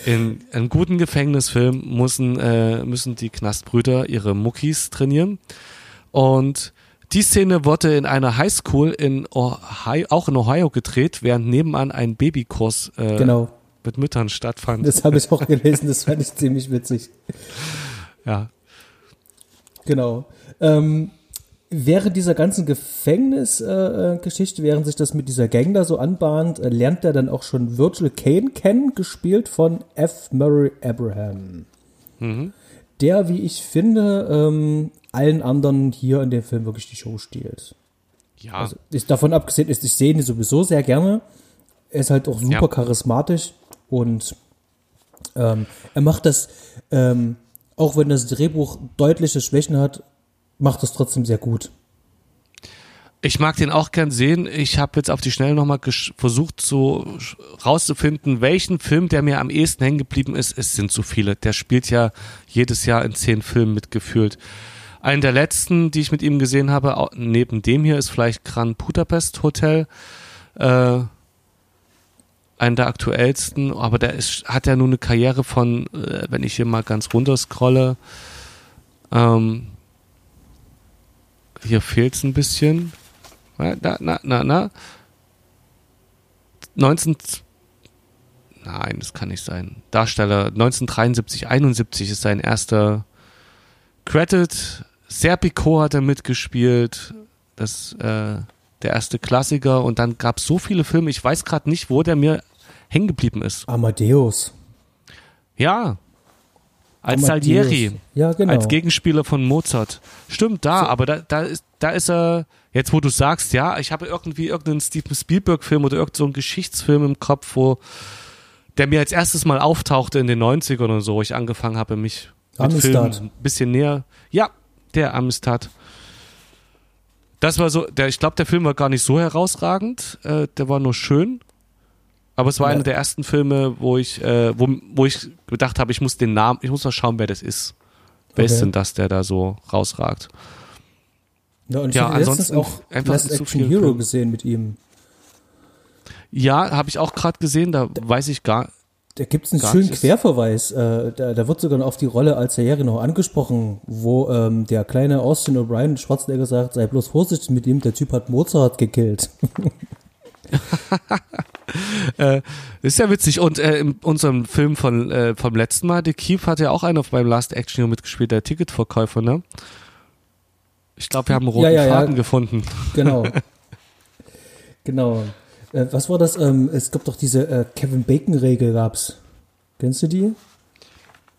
In einem guten Gefängnisfilm müssen, äh, müssen die Knastbrüder ihre Muckis trainieren. Und die Szene wurde in einer Highschool in Ohio, auch in Ohio gedreht, während nebenan ein Babykurs äh, Genau. mit Müttern stattfand. Das habe ich auch gelesen, das fand ich ziemlich witzig. ja. Genau. Ähm, während dieser ganzen Gefängnisgeschichte, äh, Geschichte, während sich das mit dieser Gang da so anbahnt, äh, lernt er dann auch schon Virgil Kane kennen, gespielt von F. Murray Abraham. Der, wie ich finde, ähm, allen anderen hier in dem Film wirklich die Show stiehlt. Ja. Also, ist davon abgesehen, ist, ich sehe ihn sowieso sehr gerne. Er ist halt auch super Ja. charismatisch und ähm, er macht das, ähm, auch wenn das Drehbuch deutliche Schwächen hat, macht das trotzdem sehr gut. Ich mag den auch gern sehen. Ich habe jetzt auf die Schnelle nochmal versucht, so rauszufinden, welchen Film, der mir am ehesten hängen geblieben ist. Es sind so viele. Der spielt ja jedes Jahr in zehn Filmen mitgefühlt. Einen der letzten, die ich mit ihm gesehen habe, neben dem hier, ist vielleicht Grand Budapest Hotel. Äh, einen der aktuellsten, aber der ist, hat ja nur eine Karriere von, äh, wenn ich hier mal ganz runter scrolle, ähm, hier fehlt's ein bisschen. Na, na, na, na. 19. Nein, das kann nicht sein. Darsteller 1973, 71 ist sein erster Credit. Serpico hat er mitgespielt. Das, äh, der erste Klassiker. Und dann gab es so viele Filme. Ich weiß gerade nicht, wo der mir hängen geblieben ist. Amadeus. Ja. Als Amadeus. Salieri. Ja, genau. Als Gegenspieler von Mozart. Stimmt, da, aber da, da ist, da ist er, jetzt wo du sagst, ja, ich habe irgendwie irgendeinen Steven Spielberg-Film oder irgendeinen so Geschichtsfilm im Kopf, wo der mir als erstes mal auftauchte in den 90ern oder so, wo ich angefangen habe, mich mit Amistad. Filmen ein bisschen näher. Ja, der Amistad. Das war so, der, ich glaube, der Film war gar nicht so herausragend, äh, der war nur schön. Aber es war Ja. einer der ersten Filme, wo ich, äh, wo, wo ich gedacht habe, ich muss den Namen, ich muss mal schauen, wer das ist. Wer ist Okay. denn das, der da so rausragt? Ja, und ich Ja, ansonsten auch einfach Last zu Action viel Hero Film. gesehen mit ihm. Ja, habe ich auch gerade gesehen, da weiß ich gar. Da gibt es einen schönen. Querverweis. Äh, da, da wird sogar noch auf die Rolle als Serie noch angesprochen, wo ähm, der kleine Austin O'Brien Schwarzenegger sagt, sei bloß vorsichtig mit ihm, der Typ hat Mozart gekillt. Ist ja witzig. Und äh, in unserem Film von, äh, vom letzten Mal, The Keith hat ja auch einer beim Last Action Hero mitgespielt, der Ticketverkäufer, ne? Ich glaube, wir haben einen roten Ja, ja, ja. Faden gefunden. Genau. genau. Äh, was war das? Ähm, es gab doch diese äh, Kevin Bacon-Regel, gab's. Kennst du die?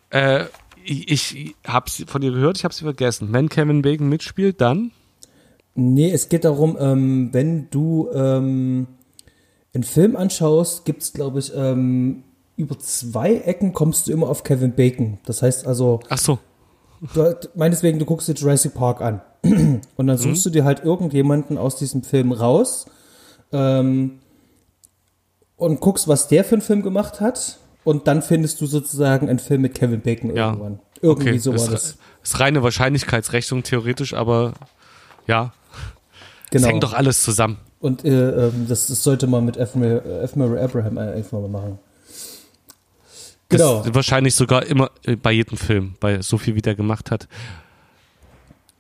Äh, ich, ich habe von dir gehört, ich habe sie vergessen. Wenn Kevin Bacon mitspielt, dann? Nee, es geht darum, ähm, wenn du ähm, einen Film anschaust, gibt's glaube ich, ähm, über zwei Ecken kommst du immer auf Kevin Bacon. Das heißt also, Ach so. du, meineswegen, du guckst dir Jurassic Park an und dann suchst du dir halt irgendjemanden aus diesem Film raus ähm, und guckst, was der für einen Film gemacht hat und dann findest du sozusagen einen Film mit Kevin Bacon Ja. irgendwann. Irgendwie okay. so war das. Ist reine Wahrscheinlichkeitsrechnung theoretisch, aber ja, es Genau. hängt doch alles zusammen. Und äh, ähm, das, das sollte man mit F. Murray, äh, Abraham einfach mal machen. Genau. Das ist wahrscheinlich sogar immer äh, bei jedem Film, bei so viel wie der gemacht hat.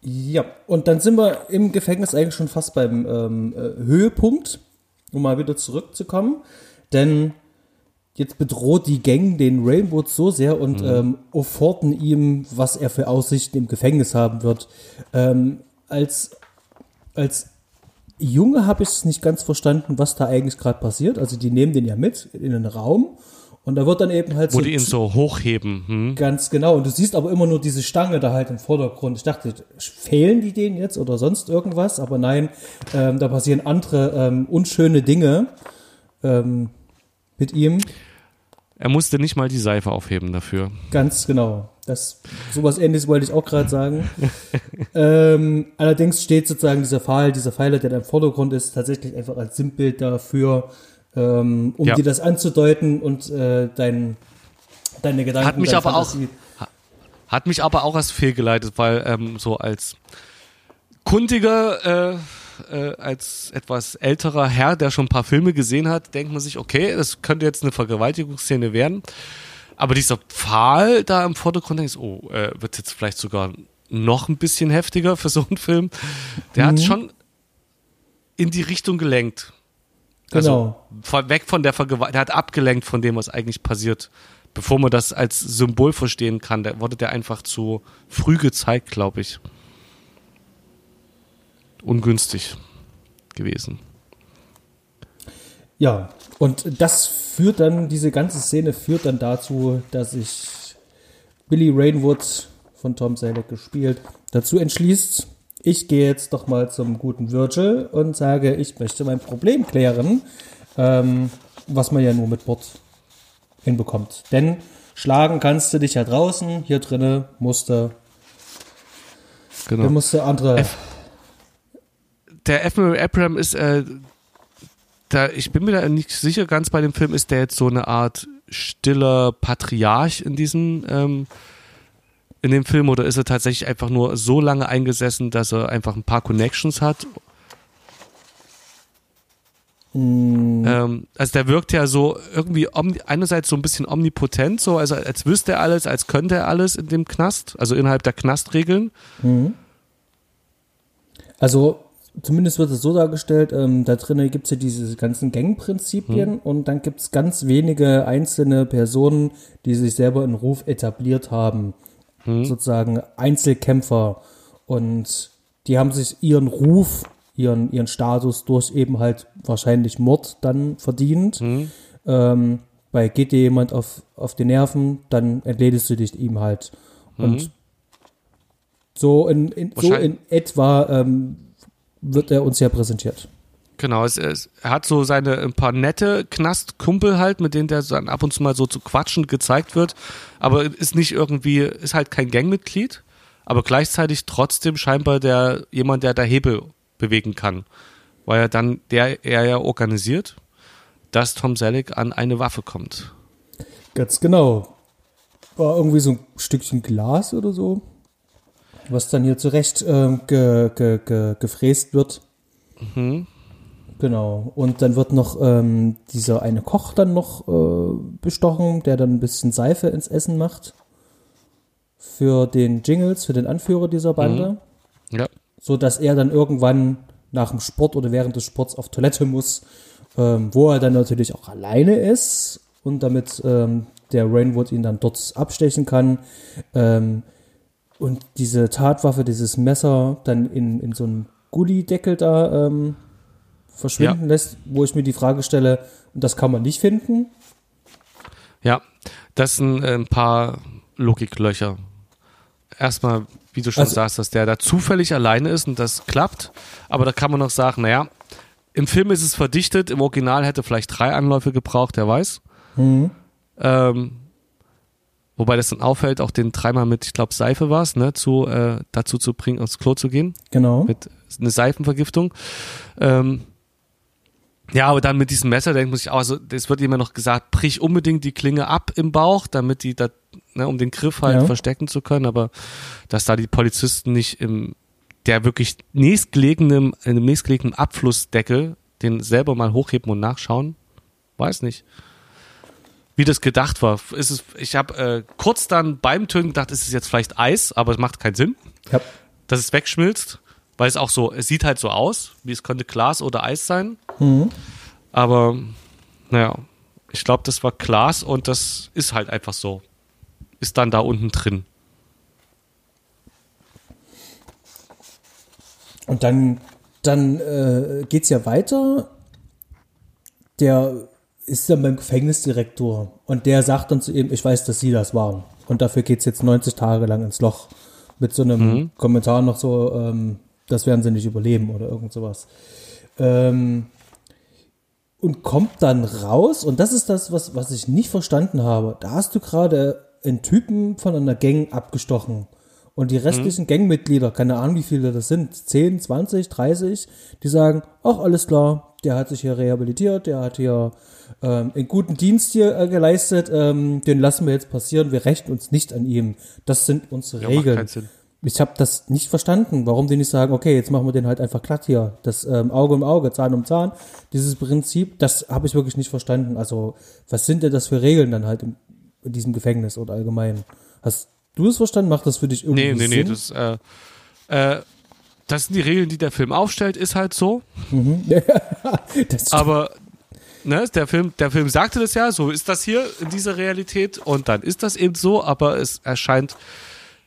Ja, und dann sind wir im Gefängnis eigentlich schon fast beim ähm, äh, Höhepunkt, um mal wieder zurückzukommen. Denn jetzt bedroht die Gang den Rainbow so sehr und ähm, offerten ihm, was er für Aussichten im Gefängnis haben wird. Ähm, als, als Junge habe ich es nicht ganz verstanden, was da eigentlich gerade passiert. Also die nehmen den ja mit in den Raum und da wird dann eben halt Wo so die ihn so hochheben. Hm? Ganz genau. Und du siehst aber immer nur diese Stange da halt im Vordergrund. Ich dachte, fehlen die denen jetzt oder sonst irgendwas? Aber nein, ähm, da passieren andere ähm, unschöne Dinge ähm, mit ihm. Er musste nicht mal die Seife aufheben dafür. Ganz genau. Das sowas ähnliches wollte ich auch gerade sagen. ähm, allerdings steht sozusagen dieser Pfeil, dieser Pfeiler, der da im Vordergrund ist, tatsächlich einfach als Sinnbild dafür, ähm, um Ja. dir das anzudeuten und äh, dein, deine Gedanken. Hat mich aber auch- Fantasie- Hat mich aber auch als fehlgeleitet, weil ähm, so als kundiger, äh, äh, als etwas älterer Herr, der schon ein paar Filme gesehen hat, denkt man sich, okay, das könnte jetzt eine Vergewaltigungsszene werden. Aber dieser Pfahl da im Vordergrund, denkst oh, äh, wird jetzt vielleicht sogar noch ein bisschen heftiger für so einen Film. Der hat schon in die Richtung gelenkt. Also Genau. weg von der Vergewaltigung, der hat abgelenkt von dem, was eigentlich passiert. Bevor man das als Symbol verstehen kann, der wurde der einfach zu früh gezeigt, glaube ich. Ungünstig gewesen. Ja, und das führt dann, diese ganze Szene führt dann dazu, dass sich Billy Rainwood von Tom Selleck gespielt dazu entschließt, ich gehe jetzt doch mal zum guten Virgil und sage, ich möchte mein Problem klären, ähm, was man ja nur mit Bord hinbekommt. Denn schlagen kannst du dich ja draußen, hier drinnen musste, Genau. hier musste andere. Der Admiral Abraham ist, äh, da, ich bin mir da nicht sicher ganz bei dem Film, ist der jetzt so eine Art stiller Patriarch in diesem, ähm, in dem Film oder ist er tatsächlich einfach nur so lange eingesessen, dass er einfach ein paar Connections hat? Ähm, also der wirkt ja so irgendwie einerseits so ein bisschen omnipotent, so also als wüsste er alles, als könnte er alles in dem Knast, also innerhalb der Knastregeln. Also zumindest wird es so dargestellt, ähm, da drinnen gibt es ja diese ganzen Gangprinzipien und dann gibt es ganz wenige einzelne Personen, die sich selber in Ruf etabliert haben. Sozusagen Einzelkämpfer. Und die haben sich ihren Ruf, ihren, ihren Status durch eben halt wahrscheinlich Mord dann verdient. Ähm, bei geht dir jemand auf, auf die Nerven, dann entledigst du dich ihm halt. Und so in, in, so in etwa ähm, wird er uns ja präsentiert. Genau, es, es, er hat so seine ein paar nette Knastkumpel halt, mit denen der dann ab und zu mal so zu quatschen gezeigt wird, aber ist nicht irgendwie, ist halt kein Gangmitglied, aber gleichzeitig trotzdem scheinbar der jemand, der da Hebel bewegen kann, weil er dann der er ja organisiert, dass Tom Selleck an eine Waffe kommt. Ganz genau. War irgendwie so ein Stückchen Glas oder so, was dann hier zurecht ähm, ge, ge, ge, gefräst wird. Genau. Und dann wird noch ähm, dieser eine Koch dann noch äh, bestochen, der dann ein bisschen Seife ins Essen macht. Für den Jingles, für den Anführer dieser Bande. Ja. so dass er dann irgendwann nach dem Sport oder während des Sports auf Toilette muss, ähm, wo er dann natürlich auch alleine ist und damit ähm, der Rainwood ihn dann dort abstechen kann ähm, und diese Tatwaffe, dieses Messer dann in, in so einen Gullideckel da ähm, verschwinden Ja. lässt, wo ich mir die Frage stelle, und das kann man nicht finden. Ja, das sind äh, ein paar Logiklöcher. Erstmal, wie du schon Also- sagst, dass der da zufällig alleine ist und das klappt. Aber da kann man noch sagen, naja, im Film ist es verdichtet, im Original hätte vielleicht drei Anläufe gebraucht, wer weiß. Ähm, wobei das dann auffällt, auch den dreimal mit, ich glaube, Seife war es, ne, zu, äh, dazu zu bringen, aufs Klo zu gehen Genau. mit eine Seifenvergiftung. Ähm, ja, aber dann mit diesem Messer, denkt man sich auch, also, es wird immer noch gesagt, brich unbedingt die Klinge ab im Bauch, damit die da, ne, um den Griff halt Ja. verstecken zu können, aber dass da die Polizisten nicht im, der wirklich nächstgelegenen, in dem nächstgelegenen Abflussdeckel, den selber mal hochheben und nachschauen, weiß nicht. Wie das gedacht war. Ist es, ich habe äh, kurz dann beim Töten gedacht, ist es jetzt vielleicht Eis, aber es macht keinen Sinn Ja. dass es wegschmilzt, weil es auch so, es sieht halt so aus, wie es könnte Glas oder Eis sein. Aber naja, ich glaube, das war Glas und das ist halt einfach so. Ist dann da unten drin. Und dann, dann äh, geht's ja weiter. Der ist dann beim Gefängnisdirektor und der sagt dann zu ihm, ich weiß, dass Sie das waren. Und dafür geht's jetzt 90 Tage lang ins Loch. Mit so einem Kommentar noch so, ähm, das werden Sie nicht überleben oder irgend sowas. Ähm, und kommt dann raus, und das ist das, was, was ich nicht verstanden habe. Da hast du gerade einen Typen von einer Gang abgestochen. Und die restlichen Gangmitglieder, keine Ahnung, wie viele das sind, 10, 20, 30, die sagen, ach, alles klar, der hat sich hier rehabilitiert, der hat hier ähm, einen guten Dienst hier äh, geleistet, ähm, den lassen wir jetzt passieren, wir rächen uns nicht an ihm. Das sind unsere Ja, Regeln. Ich habe das nicht verstanden, warum die nicht sagen, okay, jetzt machen wir den halt einfach glatt hier. Das ähm, Auge um Auge, Zahn um Zahn, dieses Prinzip, das habe ich wirklich nicht verstanden. Also, was sind denn das für Regeln dann halt im, in diesem Gefängnis oder allgemein. Hast du es verstanden? Macht das für dich irgendwie Nee, nee, nee, Sinn? das, äh, äh, das sind die Regeln, die der Film aufstellt, ist halt so. das Aber ne, der Film, der Film sagte das ja, so ist das hier in dieser Realität und dann ist das eben so, aber es erscheint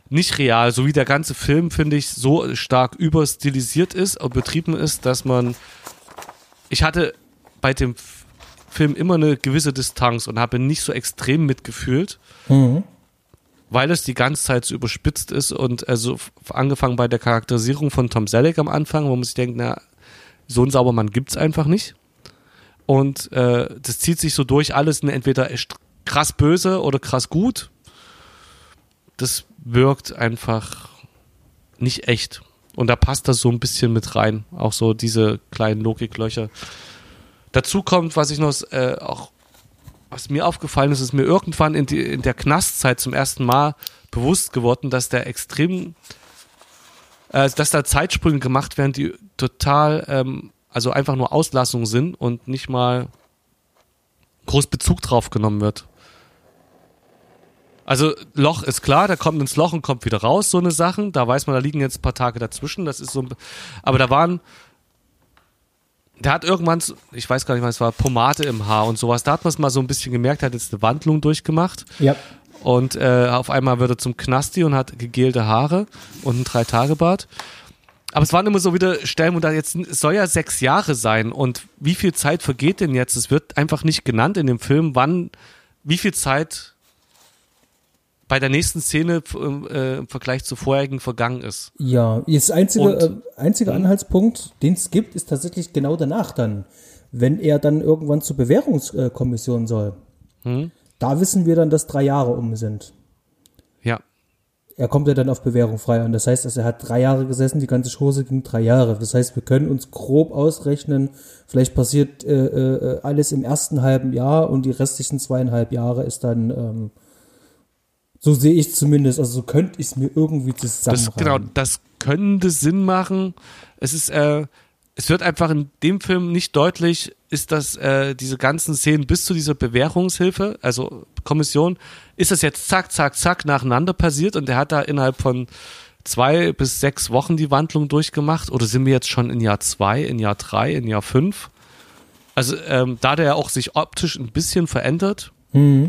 nicht real, so wie der ganze Film, finde ich, so stark überstilisiert ist und betrieben ist, dass man. Ich hatte bei dem Film immer eine gewisse Distanz und habe nicht so extrem mitgefühlt, weil es die ganze Zeit so überspitzt ist und also angefangen bei der Charakterisierung von Tom Selleck am Anfang, wo man sich denkt, na, so einen Saubermann gibt's einfach nicht. Und äh, das zieht sich so durch, alles entweder echt krass böse oder krass gut. Das wirkt einfach nicht echt. Und da passt das so ein bisschen mit rein. Auch so diese kleinen Logiklöcher. Dazu kommt, was ich noch äh, auch, was mir aufgefallen ist, ist mir irgendwann in, die, in der Knastzeit zum ersten Mal bewusst geworden, dass der extrem, äh, dass da Zeitsprünge gemacht werden, die total, ähm, also einfach nur Auslassungen sind und nicht mal groß Bezug drauf genommen wird. Also Loch ist klar, da kommt ins Loch und kommt wieder raus, so eine Sachen. Da weiß man, da liegen jetzt ein paar Tage dazwischen. Das ist so, aber da waren, der hat irgendwann, ich weiß gar nicht, was es war, Pomade im Haar und sowas. Da hat man es mal so ein bisschen gemerkt, er hat jetzt eine Wandlung durchgemacht ja. und äh, auf einmal wird er zum Knasti und hat gegelte Haare und einen Drei-Tage-Bart. Aber es waren immer so wieder Stellen, wo da jetzt, es soll ja sechs Jahre sein und wie viel Zeit vergeht denn jetzt? Es wird einfach nicht genannt in dem Film, wann, wie viel Zeit bei der nächsten Szene äh, im Vergleich zur vorherigen vergangen ist. Ja, das einzige, Und- äh, einzige Anhaltspunkt, den es gibt, ist tatsächlich genau danach dann. Wenn er dann irgendwann zur Bewährungskommission soll. Hm? Da wissen wir dann, dass drei Jahre um sind. Ja. Er kommt ja dann auf Bewährung frei. Und das heißt, also er hat drei Jahre gesessen, die ganze Chose ging drei Jahre. Das heißt, wir können uns grob ausrechnen, vielleicht passiert äh, äh, alles im ersten halben Jahr und die restlichen zweieinhalb Jahre ist dann, ähm, so sehe ich zumindest, also so könnte ich es mir irgendwie Das, zusammenreimen. genau, das könnte Sinn machen. Es ist, äh, es wird einfach in dem Film nicht deutlich, ist das äh, diese ganzen Szenen bis zu dieser Bewährungshilfe, also Kommission, ist das jetzt zack, zack, zack nacheinander passiert und der hat da innerhalb von zwei bis sechs Wochen die Wandlung durchgemacht oder sind wir jetzt schon in Jahr zwei, in Jahr drei, in Jahr fünf? Also ähm, da der ja auch sich optisch ein bisschen verändert, Ah,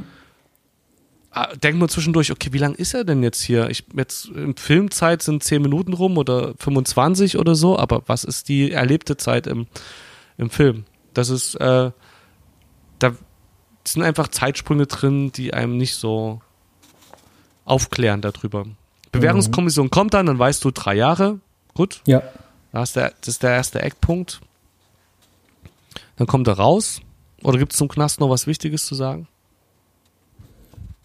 denkt man zwischendurch, okay, wie lang ist er denn jetzt hier? Ich jetzt in Filmzeit sind 10 Minuten rum oder 25 oder so, aber was ist die erlebte Zeit im, im Film? Das ist, äh, da sind einfach Zeitsprünge drin, die einem nicht so aufklären darüber. Bewährungskommission kommt dann, dann weißt du drei Jahre, gut, Ja. da ist der, das ist der erste Eckpunkt. Dann kommt er raus. Oder gibt es zum Knast noch was Wichtiges zu sagen?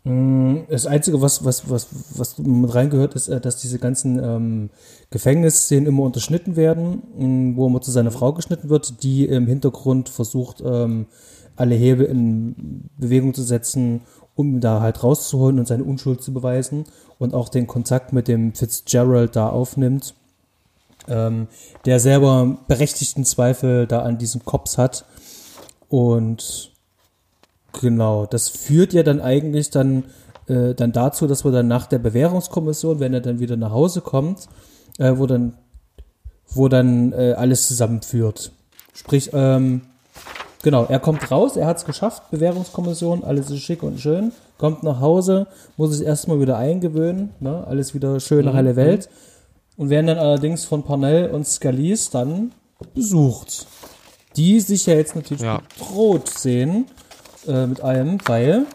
Das Einzige, was, was, was, was mit reingehört, ist, äh, dass diese ganzen ähm, Gefängnisszenen immer unterschnitten werden, mh, wo immer zu seiner Frau geschnitten wird, die im Hintergrund versucht, ähm, alle Hebel in Bewegung zu setzen, um ihn da halt rauszuholen und seine Unschuld zu beweisen und auch den Kontakt mit dem Fitzgerald da aufnimmt, ähm, der selber berechtigten Zweifel da an diesem Cops hat und Genau, das führt ja dann eigentlich dann, äh, dann dazu, dass wir dann nach der Bewährungskommission, wenn er dann wieder nach Hause kommt, äh, wo dann, wo dann äh, alles zusammenführt. Sprich, ähm, genau, er kommt raus, er hat es geschafft, Bewährungskommission, alles ist schick und schön, kommt nach Hause, muss sich erstmal wieder eingewöhnen, ne, alles wieder schöne, heile Welt. Und werden dann allerdings von Parnell und Scalise dann besucht. Die sich ja jetzt natürlich Ja. bedroht sehen äh, mit allem, weil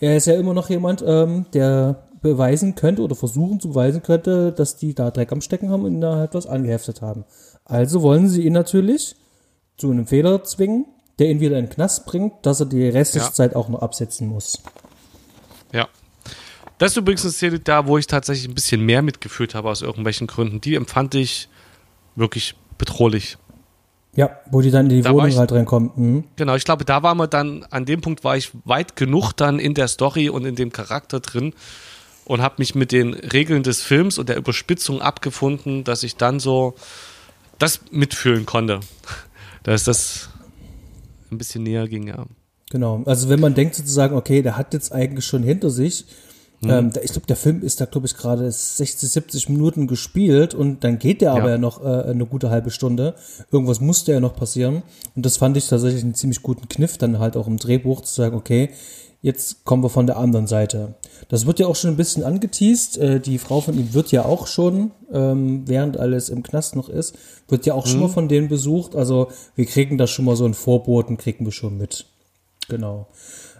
er ist ja immer noch jemand, ähm, der beweisen könnte oder versuchen zu beweisen könnte, dass die da Dreck am Stecken haben und ihn da halt was angeheftet haben. Also wollen sie ihn natürlich zu einem Fehler zwingen, der ihn wieder in den Knast bringt, dass er die restliche Ja. Zeit auch noch absetzen muss. Ja. Das ist übrigens eine Szene da, wo ich tatsächlich ein bisschen mehr mitgefühlt habe aus irgendwelchen Gründen. Die empfand ich wirklich bedrohlich. Ja, wo die dann in die Da Wohnung ich- halt reinkommen. Mhm. Genau, ich glaube, da war man dann, an dem Punkt war ich weit genug dann in der Story und in dem Charakter drin und habe mich mit den Regeln des Films und der Überspitzung abgefunden, dass ich dann so das mitfühlen konnte. Dass das ein bisschen näher ging, ja. Genau. Also wenn man denkt sozusagen, okay, der hat jetzt eigentlich schon hinter sich, ähm, da- ich glaube, der Film ist da, glaube ich, gerade 60, 70 Minuten gespielt und dann geht der aber Ja. ja noch äh, eine gute halbe Stunde. Irgendwas musste ja noch passieren. Und das fand ich tatsächlich einen ziemlich guten Kniff, dann halt auch im Drehbuch zu sagen, okay, jetzt kommen wir von der anderen Seite. Das wird ja auch schon ein bisschen angeteased. Äh, die Frau von ihm wird ja auch schon, ähm, während alles im Knast noch ist, wird ja auch schon mal von denen besucht. Also wir kriegen da schon mal so einen Vorboten, kriegen wir schon mit. Genau.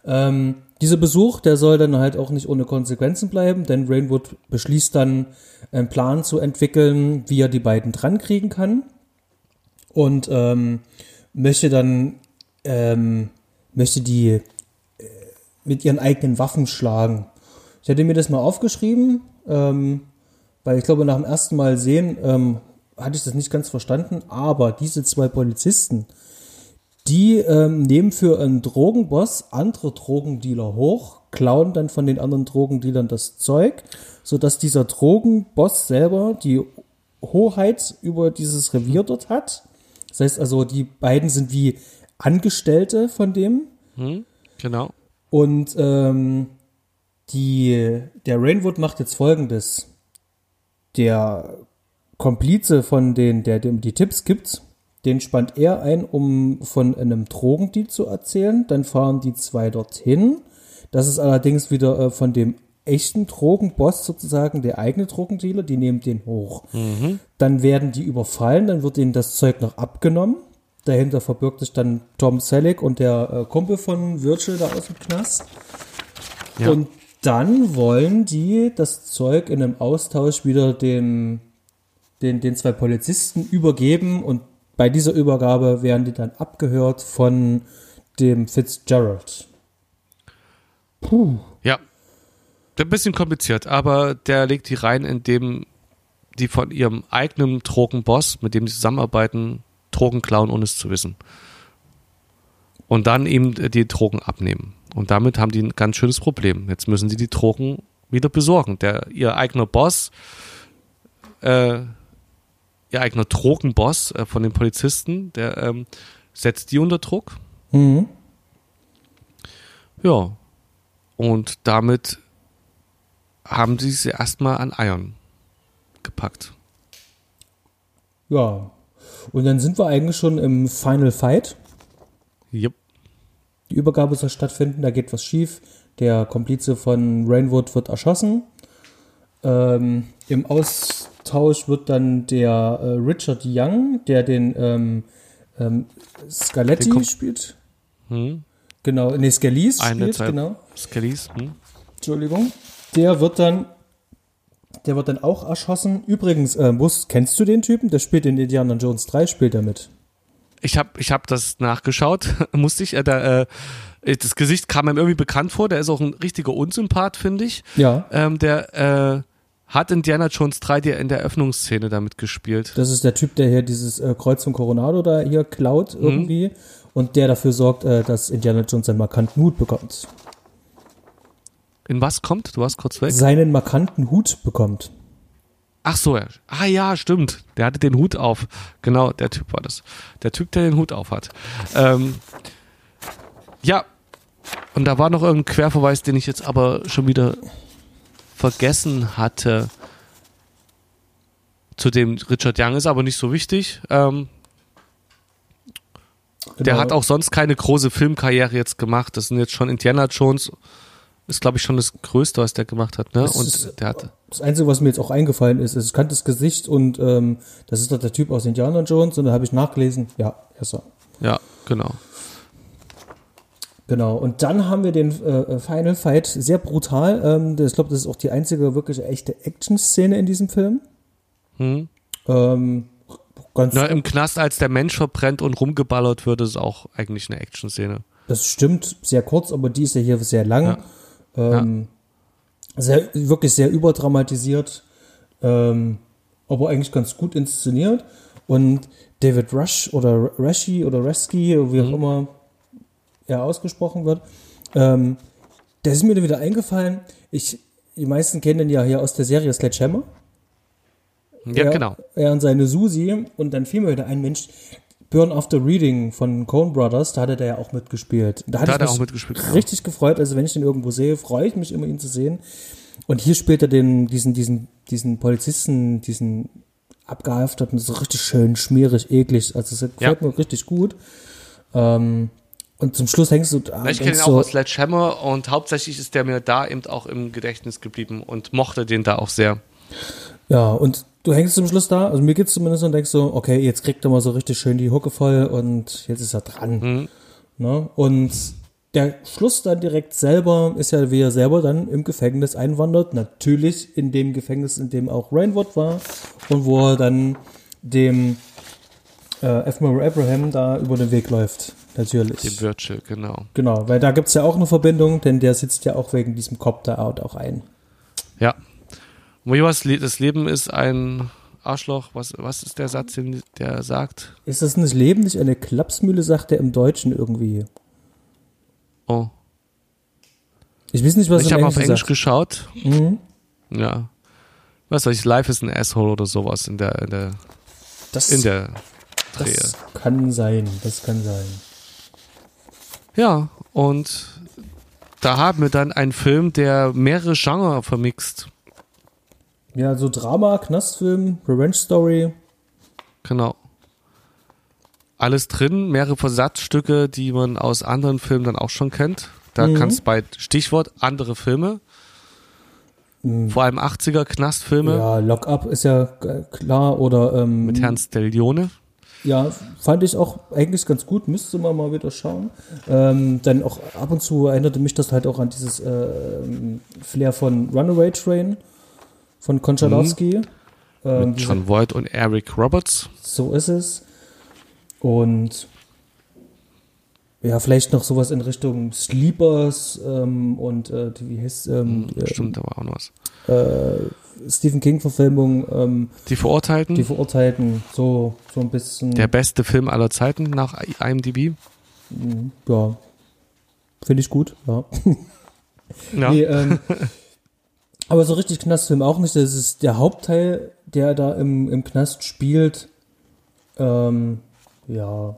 Ähm, dieser Besuch, der soll dann halt auch nicht ohne Konsequenzen bleiben, denn Rainwood beschließt dann, einen Plan zu entwickeln, wie er die beiden drankriegen kann und ähm, möchte dann ähm, möchte die äh, mit ihren eigenen Waffen schlagen. Ich hatte mir das mal aufgeschrieben, ähm, weil ich glaube, nach dem ersten Mal sehen ähm, hatte ich das nicht ganz verstanden, aber diese zwei Polizisten, die ähm, nehmen für einen Drogenboss andere Drogendealer hoch, klauen dann von den anderen Drogendealern das Zeug, sodass dieser Drogenboss selber die Hoheit über dieses Revier dort hat. Das heißt also, die beiden sind wie Angestellte von dem. Genau. Und ähm, die, der Rainwood macht jetzt folgendes. Der Komplize von den, der dem die Tipps gibt, den spannt er ein, um von einem Drogendeal zu erzählen. Dann fahren die zwei dorthin. Das ist allerdings wieder äh, von dem echten Drogenboss sozusagen, der eigene Drogendealer, die nehmen den hoch. Dann werden die überfallen, dann wird ihnen das Zeug noch abgenommen. Dahinter verbirgt sich dann Tom Selleck und der äh, Kumpel von Virgil da aus dem Knast. Ja. Und dann wollen die das Zeug in einem Austausch wieder dem, den, den zwei Polizisten übergeben und bei dieser Übergabe werden die dann abgehört von dem Fitzgerald. Ja. Ein bisschen kompliziert, aber der legt die rein, indem die von ihrem eigenen Drogenboss, mit dem sie zusammenarbeiten, Drogen klauen, ohne es zu wissen. Und dann ihm die Drogen abnehmen. Und damit haben die ein ganz schönes Problem. Jetzt müssen sie die Drogen wieder besorgen. Der, ihr eigener Boss, äh, ihr eigener Drogenboss äh, von den Polizisten, der ähm, setzt die unter Druck. Mhm. Ja. Und damit haben sie sie erstmal an Eiern gepackt. Ja. Und dann sind wir eigentlich schon im Final Fight. Yep. Die Übergabe soll stattfinden, da geht was schief. Der Komplize von Rainwood wird erschossen. Ähm, Im Austausch wird dann der äh, Richard Young, der den ähm, ähm, Scaletti Den spielt. Hm? Genau, nee, Scalise Eine spielt, Zeit. genau. Skellies. Hm? Entschuldigung. Der wird dann, der wird dann auch erschossen. Übrigens, äh, Bus, kennst du den Typen? Der spielt in Indiana Jones 3, spielt er mit. Ich habe ich hab das nachgeschaut, musste ich. Äh, da, äh, das Gesicht kam mir irgendwie bekannt vor. Der ist auch ein richtiger Unsympath, finde ich. Ja. Ähm, der äh, hat Indiana Jones 3 die in der Eröffnungsszene damit gespielt. Das ist der Typ, der hier dieses äh, Kreuz von Coronado da hier klaut Mhm. irgendwie und der dafür sorgt, äh, dass Indiana Jones einen markanten Hut bekommt. In was kommt? Du warst kurz weg. Seinen markanten Hut bekommt. Ach so, ja. Ah ja, stimmt. Der hatte den Hut auf. Genau, der Typ war das. Der Typ, der den Hut auf hat. Ähm, ja. Und da war noch irgendein Querverweis, den ich jetzt aber schon wieder vergessen hatte. Zu dem Richard Young ist aber nicht so wichtig. Ähm, Der Genau. hat auch sonst keine große Filmkarriere jetzt gemacht. Das sind jetzt schon Indiana Jones. Ist, glaube ich, schon das Größte, was der gemacht hat. Ne? Das Und ist- der hatte. Das Einzige, was mir jetzt auch eingefallen ist, ist, ich kannte das Gesicht und ähm, das ist doch der Typ aus Indiana Jones und da habe ich nachgelesen, ja, er ist er. Ja, genau. Genau, und dann haben wir den äh, Final Fight, sehr brutal. Ähm, ich glaube, das ist auch die einzige wirklich echte Action-Szene in diesem Film. Hm. Ähm, ganz, Na, Im Knast, als der Mensch verbrennt und rumgeballert wird, ist auch eigentlich eine Action-Szene. das stimmt sehr kurz, aber die ist ja hier sehr lang. Ja. Ähm, sehr, wirklich sehr überdramatisiert, ähm, aber eigentlich ganz gut inszeniert. Und David Rush oder Rashi oder Resky, wie auch immer er ausgesprochen wird, ähm, der ist mir wieder eingefallen. Ich, die meisten kennen ihn ja hier aus der Serie Sledgehammer. Ja, er, genau. Er und seine Susi. Und dann fiel mir wieder ein Mensch, Burn After Reading von Coen Brothers, da hatte der ja auch mitgespielt. Da, Da hat er mich auch mitgespielt, genau. Richtig gefreut. Also wenn ich den irgendwo sehe, freue ich mich immer, ihn zu sehen. Und hier spielt er den, diesen, diesen, diesen Polizisten, diesen abgehalfterten, so richtig schön, schmierig, eklig. Also es gefällt Ja. mir richtig gut. Ähm, und zum Schluss hängst du da. Ich kenne ihn auch so, aus Sledgehammer und hauptsächlich ist der mir da eben auch im Gedächtnis geblieben und mochte den da auch sehr. Ja, und du hängst zum Schluss da, also mir geht's zumindest so und denkst so, okay, jetzt kriegt er mal so richtig schön die Hucke voll und jetzt ist er dran. Ne? Und der Schluss dann direkt selber ist ja, wie er selber dann im Gefängnis einwandert. Natürlich in dem Gefängnis, in dem auch Rainwood war und wo er dann dem äh, F. Murray Abraham da über den Weg läuft. Natürlich. Dem Virgil, genau. Genau, weil da gibt's ja auch eine Verbindung, denn der sitzt ja auch wegen diesem Cop da out auch ein. Ja. Und was, das Leben ist ein Arschloch. Was, was ist der Satz, den der sagt? Ist das nicht Leben nicht eine Klapsmühle, sagt er im Deutschen irgendwie. Oh. Ich weiß nicht, was Ich habe auf Englisch sagt. geschaut. Mhm. Ja. Was weiß ich, Life is an Asshole oder sowas in der, in der, Das, in der Drehe. das kann sein, das kann sein. Ja, und da haben wir dann einen Film, der mehrere Genre vermixt. Ja, so Drama, Knastfilm, Revenge Story. Genau. Alles drin, mehrere Versatzstücke, die man aus anderen Filmen dann auch schon kennt. Da Mhm. kannst bei Stichwort andere Filme. Vor allem 80er Knastfilme Mhm. Ja, Lock Up ist ja äh, klar oder ähm, mit Herrn Stellione. Ja, fand ich auch eigentlich ganz gut, müsste man mal wieder schauen. Ähm, dann auch ab und zu erinnerte mich das halt auch an dieses ähm, Flair von Runaway Train von Konchalovsky. Ähm, Mhm. Mit diese- John Voight und Eric Roberts. So ist es. Und ja, vielleicht noch sowas in Richtung Sleepers ähm, und äh, wie heißt ähm, Stimmt, da war auch noch was. äh, Stephen King-Verfilmung, ähm, Die Verurteilten. die Verurteilten, so, so ein bisschen. der beste Film aller Zeiten nach IMDb. ja, finde ich gut, ja. Ja. Nee, ähm, aber so richtig Knastfilm auch nicht. Das ist der Hauptteil, der da im, im Knast spielt. Ähm, ja,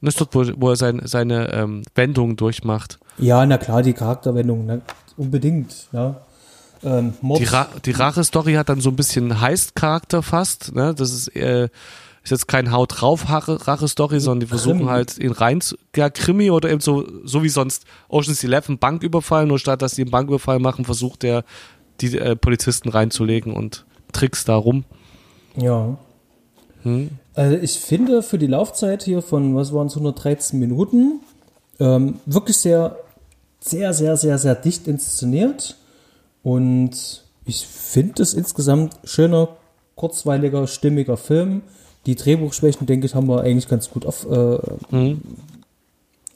Das ist dort, wo, wo er sein, seine ähm, Wendung durchmacht. Ja, na klar, die Charakterwendung, ne? unbedingt, ja. Ähm, Die, Ra die Rache-Story hat dann so ein bisschen Heist-Charakter fast. Ne? Das ist, äh, ist jetzt kein Haut drauf Rache-Story, sondern die versuchen Krimi. halt ihn rein ja, Krimi oder eben so, so wie sonst Ocean's Eleven Banküberfall, nur statt dass sie einen Banküberfall machen, versucht er die äh, Polizisten reinzulegen und Tricks darum. ja. Hm? Also ich finde für die Laufzeit hier von, was waren es, 113 Minuten, ähm, wirklich sehr, sehr, sehr, sehr, sehr dicht inszeniert. Und ich finde es insgesamt schöner, kurzweiliger, stimmiger Film. Die Drehbuchschwächen, denke ich, haben wir eigentlich ganz gut auf, äh,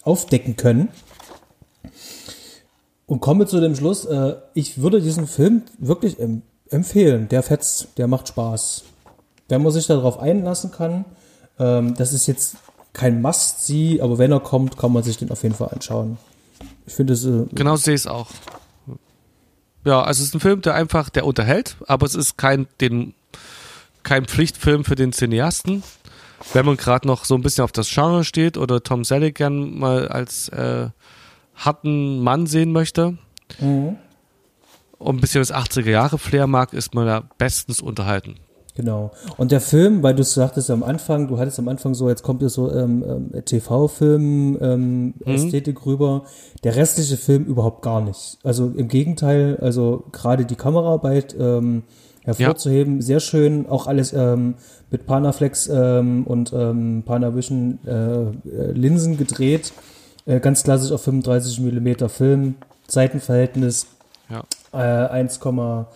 aufdecken können. Und komme zu dem Schluss, äh, ich würde diesen Film wirklich em empfehlen. Der fetzt, der macht Spaß. Wenn man sich darauf einlassen kann, ähm, das ist jetzt kein Must-See, aber wenn er kommt, kann man sich den auf jeden Fall anschauen. Ich finde es, äh, Genau sehe ich es auch. Ja, also es ist ein Film, der einfach, der unterhält, aber es ist kein, den, kein Pflichtfilm für den Cineasten. Wenn man gerade noch so ein bisschen auf das Genre steht oder Tom Selleck gern mal als äh, harten Mann sehen möchte und ein bisschen das 80er-Jahre-Flair mag, ist man da bestens unterhalten. Genau. Und der Film, weil du sagtest am Anfang, du hattest am Anfang so, jetzt kommt so ähm, ähm, TV-Film, ähm, Ästhetik rüber. Der restliche Film überhaupt gar nicht. Also im Gegenteil, also gerade die Kameraarbeit ähm, hervorzuheben, sehr schön. Auch alles ähm, mit Panaflex ähm, und ähm, Panavision äh, äh, Linsen gedreht. Äh, ganz klassisch auf 35 Millimeter Film. Seitenverhältnis Ja. äh, 1,85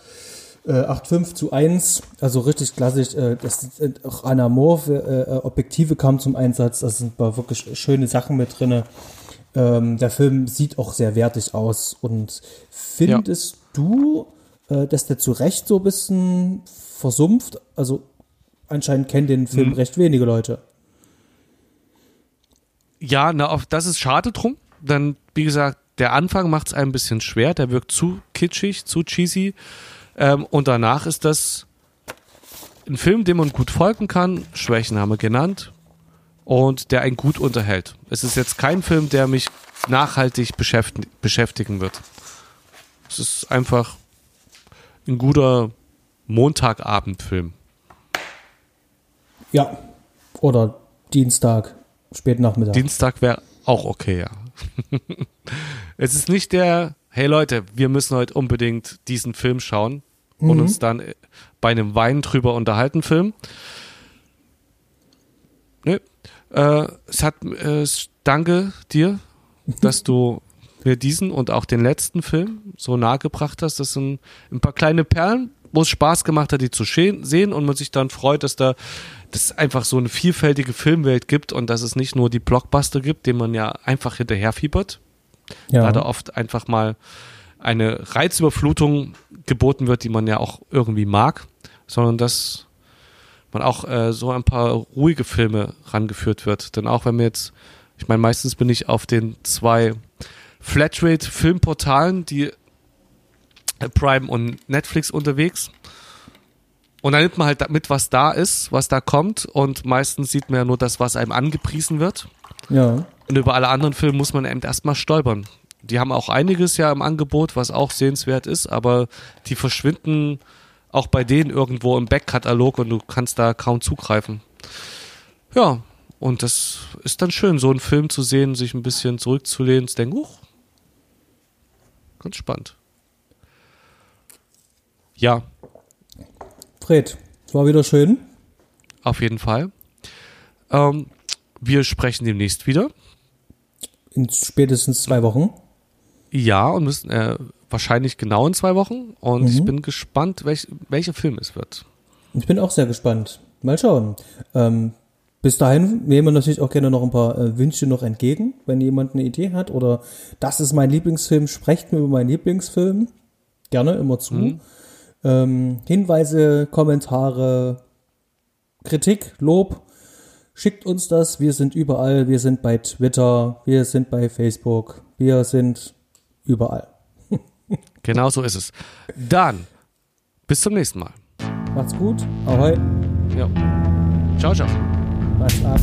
äh, zu 1, also richtig klassisch, äh, das sind auch anamorphe äh, Objektive kamen zum Einsatz, das sind wirklich schöne Sachen mit drinne. Ähm, der Film sieht auch sehr wertig aus und findest du, äh, dass der zu Recht so ein bisschen versumpft? Also anscheinend kennen den Film recht wenige Leute. Ja, na, auf, das ist schade drum. Dann, wie gesagt, der Anfang macht es ein bisschen schwer, der wirkt zu kitschig, zu cheesy. Ähm, und danach ist das ein Film, dem man gut folgen kann. Schwächen haben wir genannt. und der einen gut unterhält. Es ist jetzt kein Film, der mich nachhaltig beschäftigen, beschäftigen wird. Es ist einfach ein guter Montagabendfilm. Ja. Oder Dienstag, spät Nachmittag. Dienstag wäre auch okay, ja. es ist nicht der, hey Leute, wir müssen heute unbedingt diesen Film schauen und uns dann bei einem Wein drüber unterhalten Film. Nö. Äh, es hat, äh, danke dir, dass du mir diesen und auch den letzten Film so nahe gebracht hast. Das sind ein paar kleine Perlen, wo es Spaß gemacht hat, die zu sehen und man sich dann freut, dass da dass es einfach so eine vielfältige Filmwelt gibt und dass es nicht nur die Blockbuster gibt, denen man ja einfach hinterherfiebert, ja. da da oft einfach mal eine Reizüberflutung geboten wird, die man ja auch irgendwie mag, sondern dass man auch äh, so ein paar ruhige Filme rangeführt wird. Denn auch wenn mir jetzt, ich meine, meistens bin ich auf den zwei Flatrate-Filmportalen, die äh, Prime und Netflix unterwegs. Und dann nimmt man halt mit, was da ist, was da kommt. Und meistens sieht man ja nur das, was einem angepriesen wird. Ja. Und über alle anderen Filme muss man eben erstmal stolpern. Die haben auch einiges ja im Angebot, was auch sehenswert ist, aber die verschwinden auch bei denen irgendwo im Backkatalog und du kannst da kaum zugreifen. Ja, und das ist dann schön, so einen Film zu sehen, sich ein bisschen zurückzulehnen, zu denken, huch, ganz spannend. Ja, Fred, es war wieder schön. auf jeden Fall. Ähm, wir sprechen demnächst wieder. In spätestens zwei Wochen. Ja, und müssen äh, wahrscheinlich genau in zwei Wochen. Und ich bin gespannt, welch, welcher Film es wird. Ich bin auch sehr gespannt. Mal schauen. Ähm, bis dahin nehmen wir natürlich auch gerne noch ein paar äh, Wünsche noch entgegen, wenn jemand eine Idee hat oder das ist mein Lieblingsfilm, sprecht mir über meinen Lieblingsfilm. Gerne immer zu. Ähm, Hinweise, Kommentare, Kritik, Lob. Schickt uns das. Wir sind überall. Wir sind bei Twitter. Wir sind bei Facebook. Wir sind überall. Genau so ist es. Dann, bis zum nächsten Mal. Macht's gut. Ahoi. Ja. Ciao, ciao. Macht's ab.